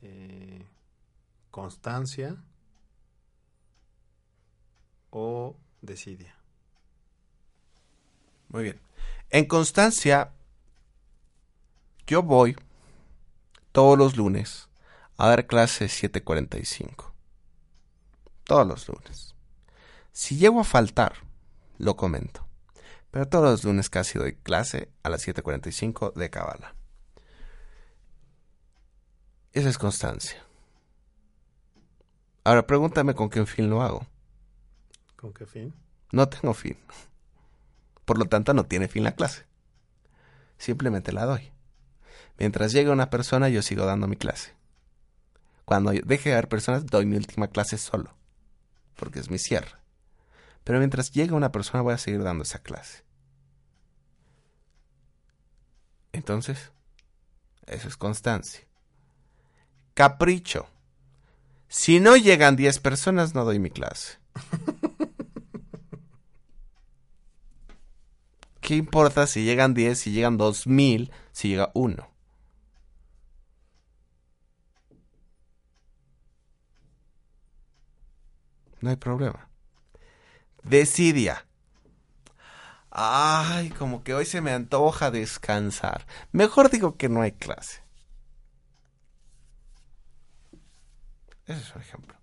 eh, constancia o desidia? Muy bien. En constancia, yo voy todos los lunes a dar clase 7.45. Todos los lunes. Si llego a faltar, lo comento. Pero todos los lunes casi doy clase a las 7.45 de Cabala. Esa es constancia. Ahora pregúntame con qué fin lo hago. ¿Con qué fin? No tengo fin. Por lo tanto, no tiene fin la clase. Simplemente la doy. Mientras llegue una persona, yo sigo dando mi clase. Cuando deje de haber personas, doy mi última clase solo, porque es mi cierre. Pero mientras llegue una persona, voy a seguir dando esa clase. Entonces, eso es constancia. Capricho. Si no llegan 10 personas, no doy mi clase. ¿Qué importa si llegan 10, si llegan 2000, si llega uno? No hay problema. Decidia. Ay, como que hoy se me antoja descansar. Mejor digo que no hay clase. Ese es un ejemplo.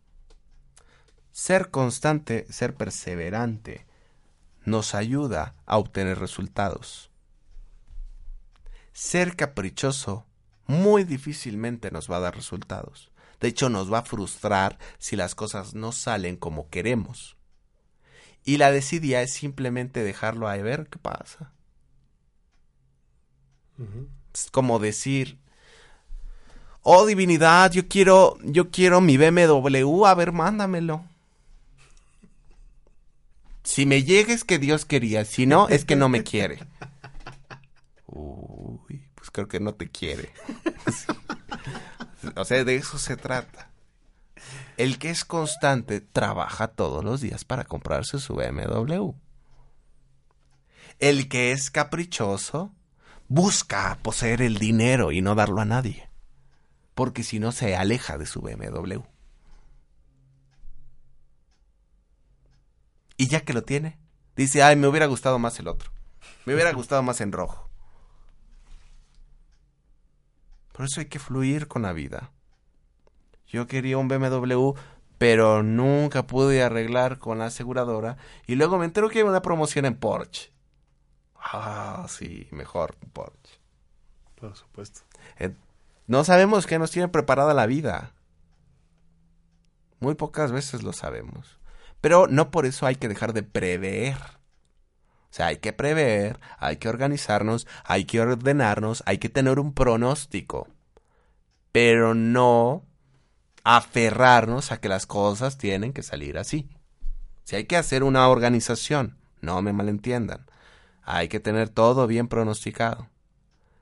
Ser constante, ser perseverante, nos ayuda a obtener resultados. Ser caprichoso muy difícilmente nos va a dar resultados. De hecho, nos va a frustrar si las cosas no salen como queremos. Y la desidia es simplemente dejarlo a ver qué pasa. Es como decir, oh divinidad, yo quiero, yo quiero mi BMW, a ver, mándamelo. Si me llega es que Dios quería, si no, es que no me quiere. Uy, pues creo que no te quiere. O sea, de eso se trata. El que es constante trabaja todos los días para comprarse su BMW. El que es caprichoso busca poseer el dinero y no darlo a nadie. Porque si no se aleja de su BMW. Y ya que lo tiene, dice, ay, me hubiera gustado más el otro. Me hubiera gustado más en rojo. Por eso hay que fluir con la vida. Yo quería un BMW, pero nunca pude arreglar con la aseguradora. Y luego me entero que hay una promoción en Porsche. Ah, sí, mejor Porsche. Por supuesto. No sabemos qué nos tiene preparada la vida. Muy pocas veces lo sabemos. Pero no por eso hay que dejar de prever. O sea, hay que prever, hay que organizarnos, hay que ordenarnos, hay que tener un pronóstico. Pero no aferrarnos a que las cosas tienen que salir así. Si hay que hacer una organización, no me malentiendan. Hay que tener todo bien pronosticado.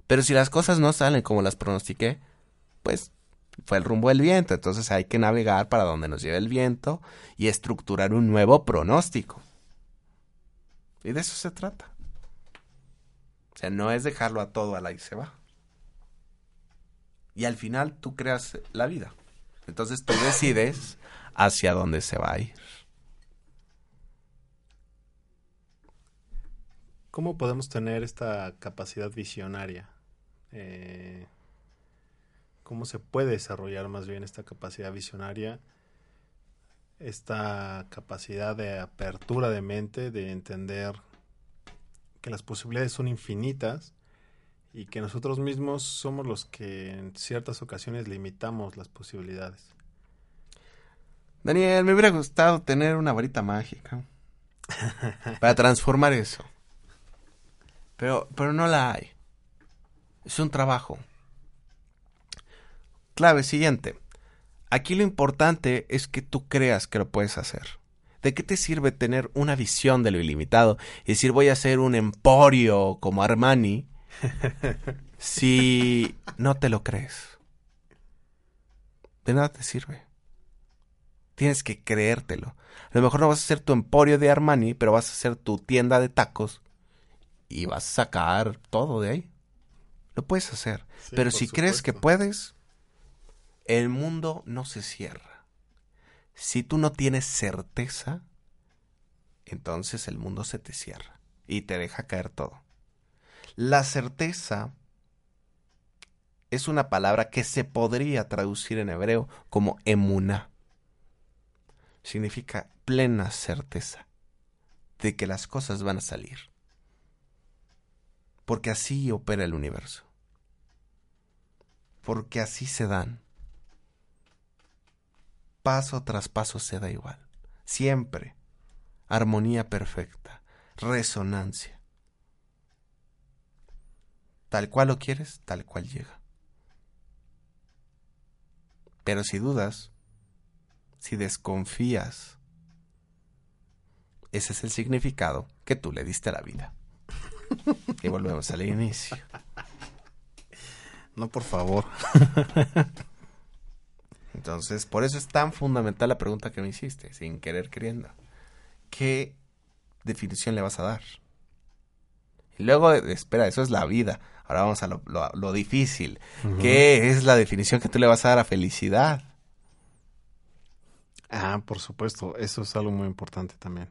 Pero si las cosas no salen como las pronostiqué, pues fue el rumbo del viento. Entonces hay que navegar para donde nos lleve el viento y estructurar un nuevo pronóstico. Y de eso se trata. O sea, no es dejarlo a todo a la y se va. Y al final tú creas la vida. Entonces tú decides hacia dónde se va a ir. ¿Cómo podemos tener esta capacidad visionaria? Eh, ¿Cómo se puede desarrollar más bien esta capacidad visionaria? Esta capacidad de apertura de mente, de entender que las posibilidades son infinitas y que nosotros mismos somos los que en ciertas ocasiones limitamos las posibilidades. Daniel, me hubiera gustado tener una varita mágica para transformar eso. Pero, pero no la hay. Es un trabajo. Clave siguiente. Aquí lo importante es que tú creas que lo puedes hacer. ¿De qué te sirve tener una visión de lo ilimitado y decir voy a hacer un emporio como Armani si no te lo crees? De nada te sirve. Tienes que creértelo. A lo mejor no vas a hacer tu emporio de Armani, pero vas a hacer tu tienda de tacos y vas a sacar todo de ahí. Lo puedes hacer. pero si crees que puedes, el mundo no se cierra. Si tú no tienes certeza, entonces el mundo se te cierra y te deja caer todo. La certeza es una palabra que se podría traducir en hebreo como emuna. Significa plena certeza de que las cosas van a salir. Porque así opera el universo. Porque así se dan. Paso tras paso se da igual. Siempre. Armonía perfecta. Resonancia. Tal cual lo quieres, tal cual llega. Pero si dudas, si desconfías, ese es el significado que tú le diste a la vida. y volvemos al inicio. No, por favor. Entonces, por eso es tan fundamental la pregunta que me hiciste, sin querer queriendo. ¿Qué definición le vas a dar? Y luego, espera, eso es la vida. Ahora vamos a lo, difícil. ¿Qué es la definición que tú le vas a dar a felicidad? Ah, por supuesto, eso es algo muy importante también.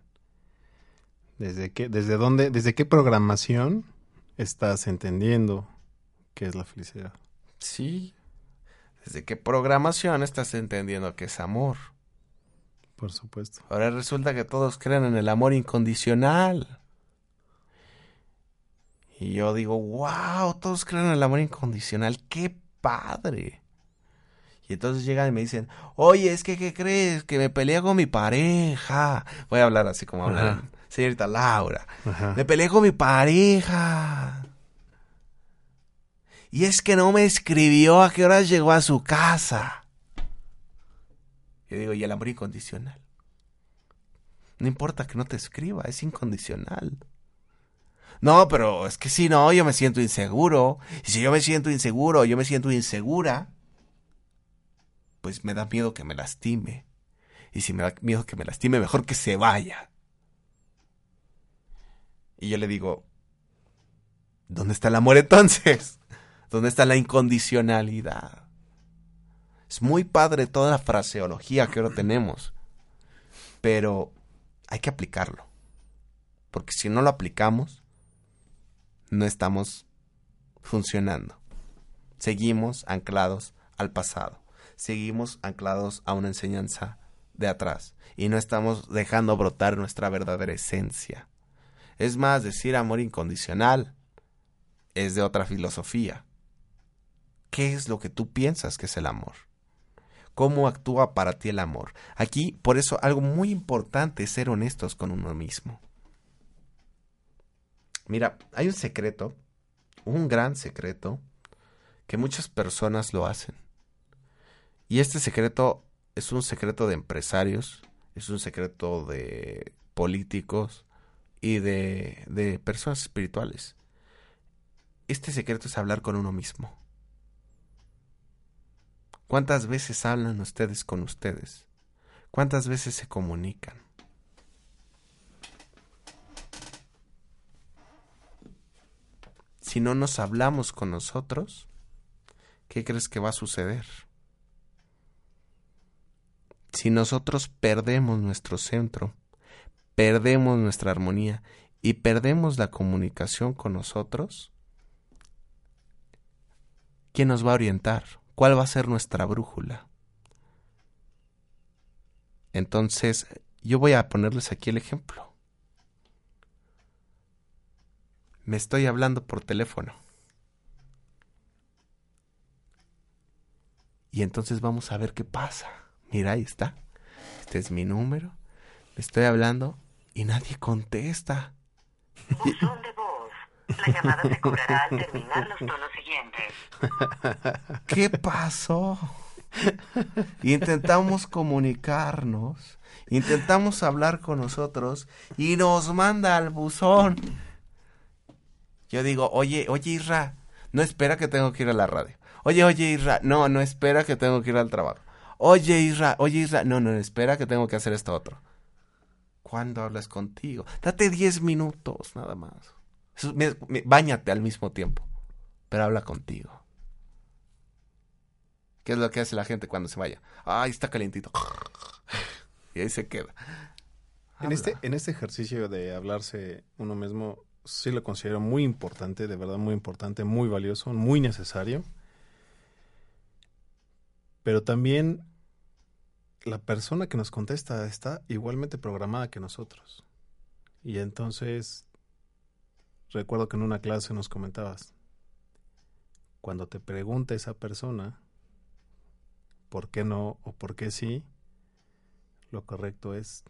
¿Desde qué, desde dónde, desde qué programación estás entendiendo qué es la felicidad? Sí. ¿Desde qué programación estás entendiendo que es amor? Por supuesto. Ahora resulta que todos creen en el amor incondicional. Y yo digo, wow, todos creen en el amor incondicional. ¡Qué padre! Y entonces llegan y me dicen, oye, es que, ¿qué crees? Que me peleé con mi pareja. Voy a hablar así como hablan señorita Laura. Me peleé con mi pareja. Y es que no me escribió a qué horas llegó a su casa. Yo digo, ¿y el amor incondicional? No importa que no te escriba, es incondicional. No, pero es que si no, yo me siento inseguro. Y si yo me siento inseguro, yo me siento insegura, pues me da miedo que me lastime. Y si me da miedo que me lastime, mejor que se vaya. Y yo le digo, ¿dónde está el amor entonces? ¿Dónde está la incondicionalidad? Es muy padre toda la fraseología que ahora tenemos, pero hay que aplicarlo. Porque si no lo aplicamos, no estamos funcionando. Seguimos anclados al pasado. Seguimos anclados a una enseñanza de atrás. Y no estamos dejando brotar nuestra verdadera esencia. Es más, decir amor incondicional es de otra filosofía. ¿Qué es lo que tú piensas que es el amor? ¿Cómo actúa para ti el amor? Aquí, por eso, algo muy importante es ser honestos con uno mismo. Mira, hay un secreto, un gran secreto, que muchas personas lo hacen. Y este secreto es un secreto de empresarios, es un secreto de políticos y de, de personas espirituales. Este secreto es hablar con uno mismo. ¿Cuántas veces hablan ustedes con ustedes? ¿Cuántas veces se comunican? si no nos hablamos con nosotros, ¿qué crees que va a suceder? Si nosotros perdemos nuestro centro, perdemos nuestra armonía y perdemos la comunicación con nosotros, ¿quién nos va a orientar? ¿Cuál va a ser nuestra brújula? Entonces, yo voy a ponerles aquí el ejemplo. me estoy hablando por teléfono. Y entonces vamos a ver qué pasa. Mira, ahí está. Este es mi número. Le estoy hablando y nadie contesta. La llamada se cobrará al terminar los tonos siguientes. ¿Qué pasó? Intentamos comunicarnos, intentamos hablar con nosotros y nos manda al buzón. Yo digo, oye, oye Isra, no espera que tengo que ir a la radio. Oye, oye Isra, no, no espera que tengo que ir al trabajo. Oye Isra, oye Isra, no, no, espera que tengo que hacer esto otro. ¿Cuándo hablas contigo? Date diez minutos nada más. Báñate al mismo tiempo, pero habla contigo. ¿Qué es lo que hace la gente cuando se vaya? Ay, está calientito. Y ahí se queda. En este, en este ejercicio de hablarse uno mismo, sí lo considero muy importante, de verdad muy importante, muy valioso, muy necesario. Pero también la persona que nos contesta está igualmente programada que nosotros. Y entonces, recuerdo que en una clase nos comentabas, cuando te pregunta esa persona por qué no o por qué sí, lo correcto es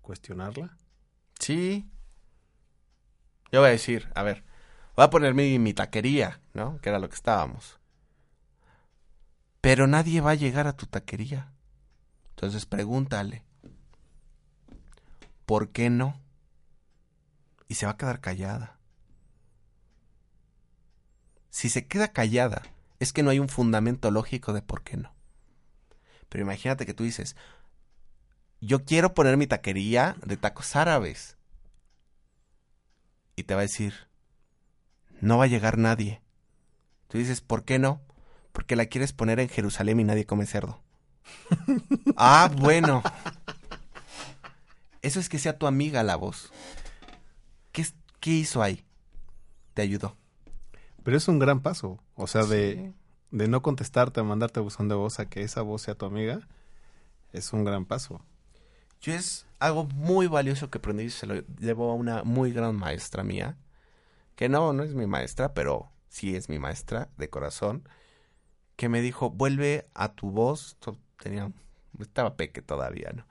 cuestionarla. Sí, yo voy a decir, a ver, voy a poner mi, mi taquería, ¿no? Que era lo que estábamos. Pero nadie va a llegar a tu taquería. Entonces pregúntale, ¿por qué no? Y se va a quedar callada. Si se queda callada, es que no hay un fundamento lógico de por qué no. Pero imagínate que tú dices, yo quiero poner mi taquería de tacos árabes y te va a decir, no va a llegar nadie. Tú dices, ¿por qué no? Porque la quieres poner en Jerusalén y nadie come cerdo. Ah, bueno. Eso es que sea tu amiga la voz. ¿Qué, hizo ahí? Te ayudó. Pero es un gran paso. O sea, de, Sí. de no contestarte, a mandarte buzón de voz, a que esa voz sea tu amiga, es un gran paso. Yo es algo muy valioso que aprendí y se lo llevo a una muy gran maestra mía. Que no, no es mi maestra, pero sí es mi maestra de corazón. Que me dijo, vuelve a tu voz. Tenía, estaba peque todavía, ¿no?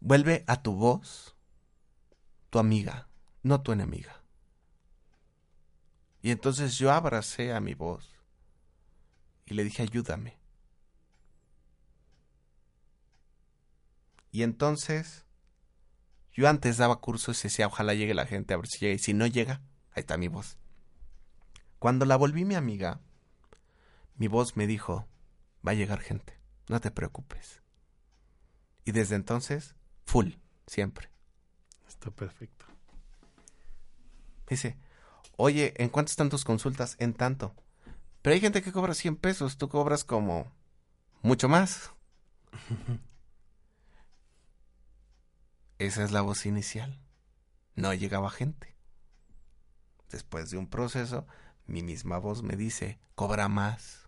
Vuelve a tu voz, tu amiga, no tu enemiga. Y entonces yo abracé a mi voz y le dije, ayúdame. Y entonces, yo antes daba cursos y decía, ojalá llegue la gente, a ver si llega. Y si no llega, ahí está mi voz. Cuando la volví mi amiga, mi voz me dijo, va a llegar gente, no te preocupes. Y desde entonces, full, siempre. Está perfecto. Dice, oye, ¿en cuánto están tus consultas? En tanto. Pero hay gente que cobra 100 pesos, tú cobras como mucho más. Esa es la voz inicial. No llegaba gente. Después de un proceso, mi misma voz me dice, cobra más.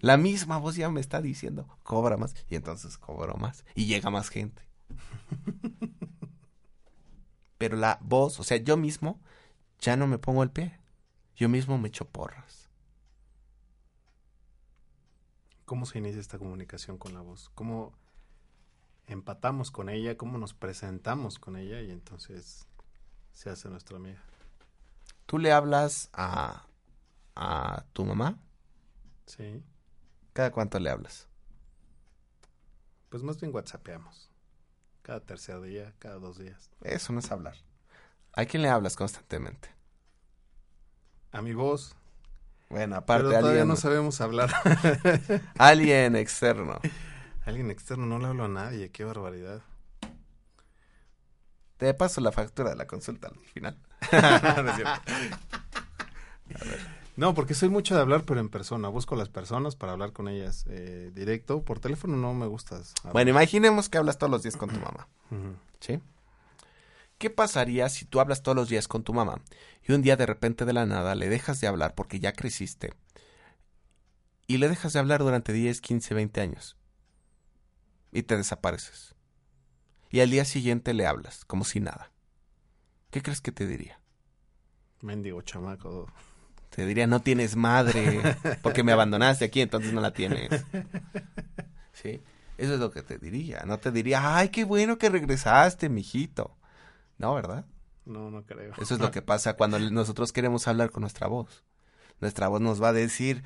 La misma voz ya me está diciendo, cobra más. Y entonces cobro más. Y llega más gente. Pero la voz, o sea, yo mismo, ya no me pongo el pie. Yo mismo me echo porras. ¿Cómo se inicia esta comunicación con la voz? ¿Cómo empatamos con ella? ¿Cómo nos presentamos con ella? Y entonces se hace nuestra amiga. ¿Tú le hablas a, a tu mamá? Sí. ¿Cada cuánto le hablas? Pues más bien whatsappeamos. Cada tercer día, cada dos días. Eso no es hablar. ¿A quién le hablas constantemente? A mi voz. Bueno, Pero aparte todavía alguien, no sabemos hablar. alguien externo. Alguien externo no le hablo a nadie. Qué barbaridad. Te paso la factura de la consulta al final. No es cierto. No, porque soy mucho de hablar, pero en persona. Busco a las personas para hablar con ellas eh, directo. Por teléfono no me gustas. hablar. bueno, imaginemos que hablas todos los días con tu mamá. ¿Sí? ¿Qué pasaría si tú hablas todos los días con tu mamá y un día de repente de la nada le dejas de hablar porque ya creciste y le dejas de hablar durante 10, 15, 20 años y te desapareces? Y al día siguiente le hablas como si nada. ¿Qué crees que te diría? Mendigo chamaco. Te diría, no tienes madre porque me abandonaste aquí, entonces no la tienes. ¿Sí? Eso es lo que te diría. No te diría, ay, qué bueno que regresaste, mijito. No, ¿verdad? No, no creo. Eso es lo que pasa cuando nosotros queremos hablar con nuestra voz. Nuestra voz nos va a decir,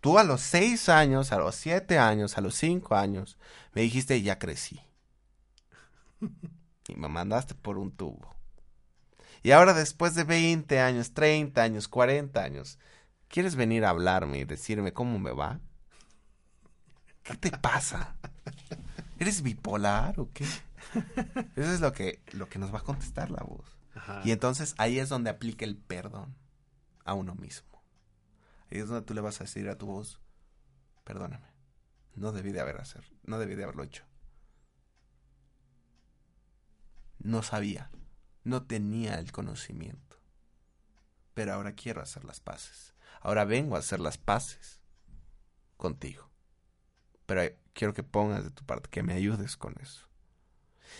tú a los seis años, a los siete años, a los cinco años, me dijiste ya crecí. Y me mandaste por un tubo. Y ahora después de 20 años, 30 años, 40 años, ¿quieres venir a hablarme y decirme cómo me va? ¿Qué te pasa? ¿Eres bipolar o qué? Eso es lo que, lo que nos va a contestar la voz. Ajá. Y entonces ahí es donde aplica el perdón a uno mismo. Ahí es donde tú le vas a decir a tu voz, perdóname, no debí de haber hacer, no debí de haberlo hecho. No sabía, no tenía el conocimiento. Pero ahora quiero hacer las paces. Ahora vengo a hacer las paces contigo. Pero quiero que pongas de tu parte, que me ayudes con eso.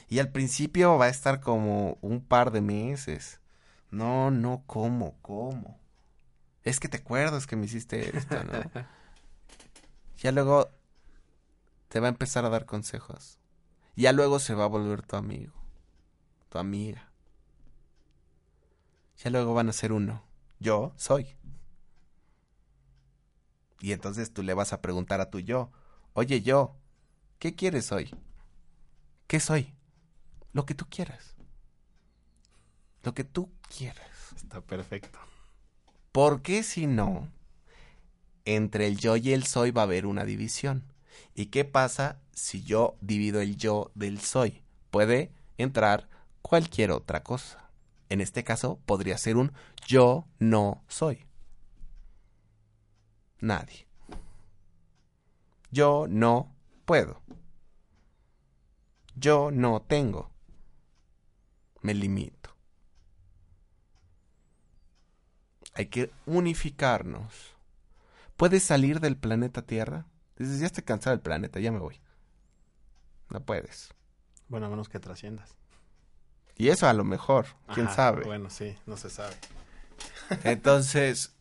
Y al principio va a estar como un par de meses. No, no, ¿cómo? ¿Cómo? Es que te acuerdas que me hiciste esto, ¿no? ya luego te va a empezar a dar consejos. Ya luego se va a volver tu amigo, tu amiga. Ya luego van a ser uno. Yo soy. Y entonces tú le vas a preguntar a tu yo, oye yo, ¿qué quieres hoy? ¿Qué soy? Lo que tú quieras. Lo que tú quieras. Está perfecto. Porque si no, entre el yo y el soy va a haber una división. ¿Y qué pasa si yo divido el yo del soy? Puede entrar cualquier otra cosa. En este caso podría ser un yo no soy. Nadie. Yo no puedo. Yo no tengo. Me limito. Hay que unificarnos. ¿Puedes salir del planeta Tierra? Dices, ya estoy cansado del planeta, ya me voy. No puedes. Bueno, a menos que trasciendas. Y eso a lo mejor, quién Ajá, sabe. Bueno, sí, no se sabe. Entonces,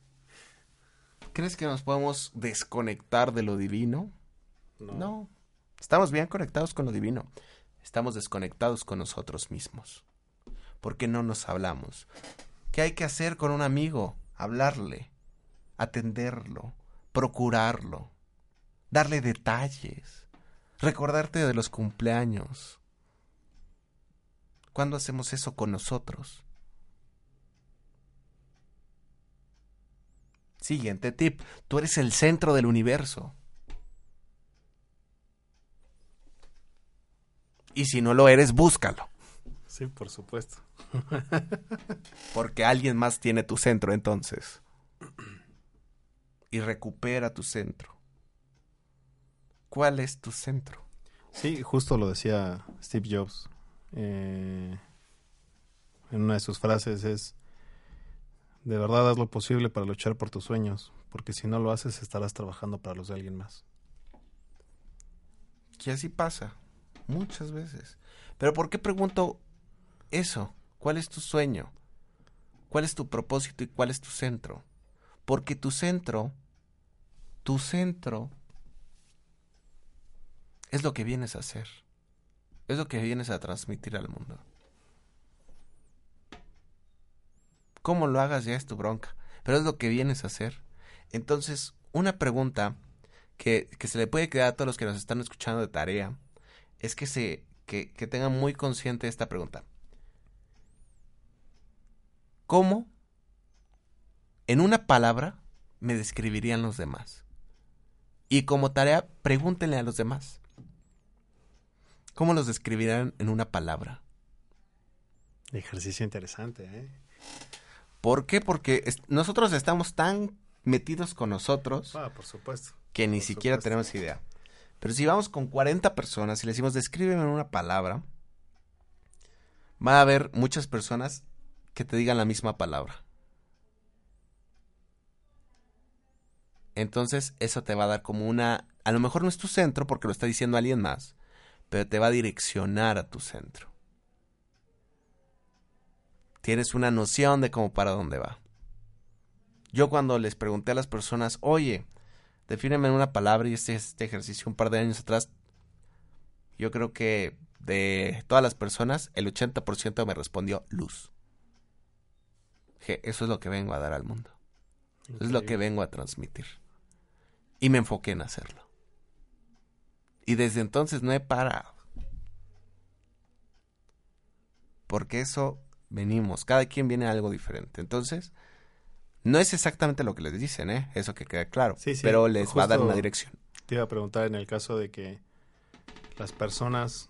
¿crees que nos podemos desconectar de lo divino? No. Estamos bien conectados con lo divino. Estamos desconectados con nosotros mismos. ¿Por qué no nos hablamos? ¿Qué hay que hacer con un amigo? Hablarle, atenderlo, procurarlo, darle detalles, recordarte de los cumpleaños. ¿Cuándo hacemos eso con nosotros? Siguiente tip. Tú eres el centro del universo. Y si no lo eres, búscalo. Sí, por supuesto. Porque alguien más tiene tu centro entonces. Y recupera tu centro. ¿Cuál es tu centro? Sí, justo lo decía Steve Jobs. Eh, en una de sus frases es, de verdad haz lo posible para luchar por tus sueños, porque si no lo haces estarás trabajando para los de alguien más. Que así pasa. Muchas veces. Pero ¿por qué pregunto eso? ¿Cuál es tu sueño? ¿Cuál es tu propósito y cuál es tu centro? Porque tu centro, tu centro, es lo que vienes a hacer. Es lo que vienes a transmitir al mundo. Cómo lo hagas ya es tu bronca, pero es lo que vienes a hacer. Entonces, una pregunta que, que se le puede quedar a todos los que nos están escuchando de tarea es que se que, que tengan muy consciente esta pregunta. ¿Cómo en una palabra me describirían los demás? Y como tarea, pregúntenle a los demás. ¿Cómo los describirán en una palabra? Ejercicio interesante, ¿eh? ¿Por qué? Porque nosotros estamos tan metidos con nosotros Ah, por supuesto. que ni Por siquiera supuesto. tenemos idea. Pero si vamos con 40 personas y le decimos descríbeme en una palabra, va a haber muchas personas que te digan la misma palabra. Entonces eso te va a dar como una... A lo mejor no es tu centro porque lo está diciendo alguien más, pero te va a direccionar a tu centro. Tienes una noción de cómo para dónde va. Yo cuando les pregunté a las personas, oye, defíneme una palabra y este, este ejercicio un par de años atrás, yo creo que de todas las personas, el 80% me respondió luz. Dije, eso es lo que vengo a dar al mundo. Es lo que vengo a transmitir. Y me enfoqué en hacerlo. Y desde entonces no he parado. Porque eso venimos. Cada quien viene a algo diferente. Entonces, no es exactamente lo que les dicen, ¿eh? Eso que queda claro. Sí, sí, pero les va a dar una dirección. Te iba a preguntar en el caso de que las personas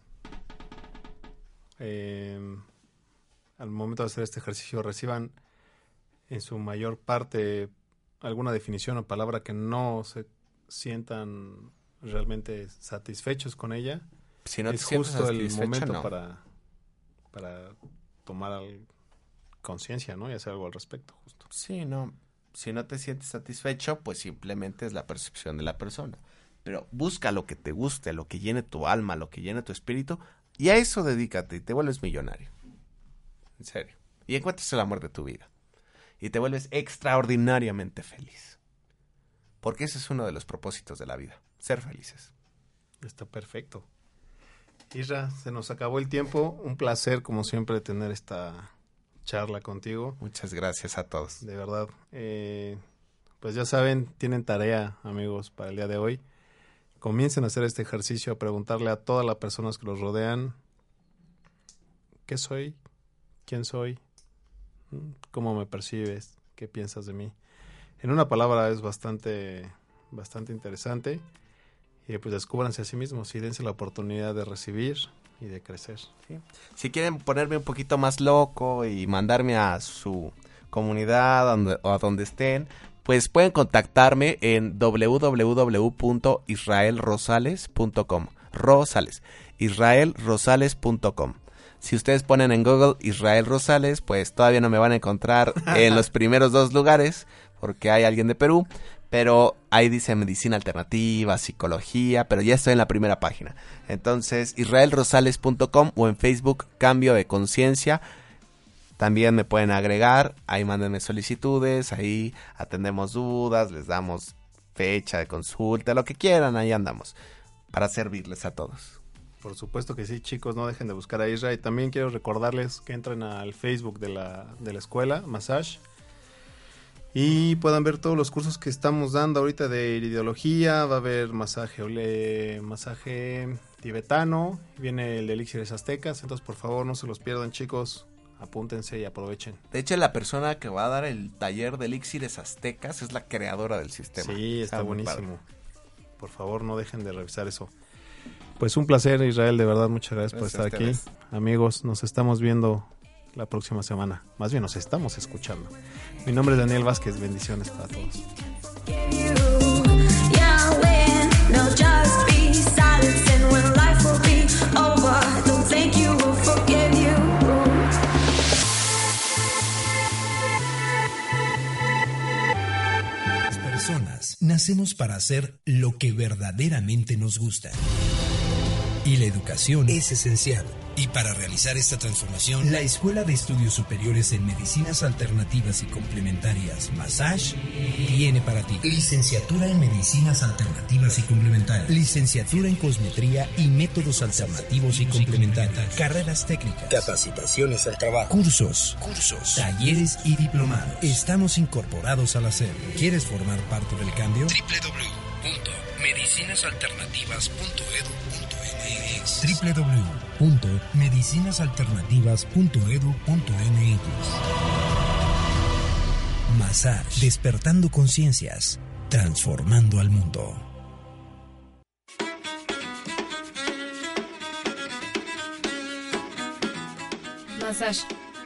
eh, al momento de hacer este ejercicio reciban en su mayor parte alguna definición o palabra que no se sientan realmente satisfechos con ella, Si no es justo el momento no. para, para tomar conciencia, ¿no? Y hacer algo al respecto, justo. Sí, no. Si no te sientes satisfecho, pues simplemente es la percepción de la persona. Pero busca lo que te guste, lo que llene tu alma, lo que llene tu espíritu, y a eso dedícate y te vuelves millonario. En serio. Y encuentras el amor de tu vida. Y te vuelves extraordinariamente feliz. Porque ese es uno de los propósitos de la vida, ser felices. Está perfecto. Isra, se nos acabó el tiempo. Un placer, como siempre, tener esta charla contigo. Muchas gracias a todos. De verdad. Eh, pues ya saben, tienen tarea, amigos, para el día de hoy. Comiencen a hacer este ejercicio, a preguntarle a todas las personas que los rodean, ¿qué soy? ¿Quién soy? ¿Mm? ¿Cómo me percibes? ¿Qué piensas de mí? En una palabra es bastante, bastante interesante. Y pues descúbranse a sí mismos y dense la oportunidad de recibir y de crecer. Si quieren ponerme un poquito más loco y mandarme a su comunidad donde- o a donde estén, pues pueden contactarme en www.israelrosales.com. Rosales, israelrosales.com. Si ustedes ponen en Google Israel Rosales, pues todavía no me van a encontrar en los primeros dos lugares, porque hay alguien de Perú, pero ahí dice medicina alternativa, psicología, pero ya estoy en la primera página. Entonces, israelrosales.com o en Facebook Cambio de Conciencia. También me pueden agregar, ahí mándenme solicitudes, ahí atendemos dudas, les damos fecha de consulta, lo que quieran, ahí andamos, para servirles a todos. Por supuesto que sí, chicos, no dejen de buscar a Israel. También quiero recordarles que entren al Facebook de la, de la escuela, Massage, y puedan ver todos los cursos que estamos dando ahorita de ideología. Va a haber masaje, ole, masaje tibetano, viene el de elixires aztecas. Entonces, por favor, no se los pierdan, chicos. Apúntense y aprovechen. De hecho, la persona que va a dar el taller de elixires aztecas es la creadora del sistema. Sí, está, buenísimo. Por favor, no dejen de revisar eso. Pues un placer, Israel, de verdad, muchas gracias, por estar aquí. Amigos, nos estamos viendo la próxima semana. Más bien, nos estamos escuchando. Mi nombre es Daniel Vázquez, bendiciones para todos. Las personas nacemos para hacer lo que verdaderamente nos gusta. Y la educación es esencial. Y para realizar esta transformación, la Escuela de Estudios Superiores en Medicinas Alternativas y Complementarias, Massage, tiene para ti licenciatura en Medicinas Alternativas y Complementarias, licenciatura en Cosmetría y Métodos Alternativos y Complementarios, carreras técnicas, capacitaciones al trabajo, cursos, cursos, talleres y diplomados. Estamos incorporados al hacer. ¿Quieres formar parte del cambio? www.medicinasalternativas.edu.mx Massage, despertando conciencias, transformando al mundo. Massage.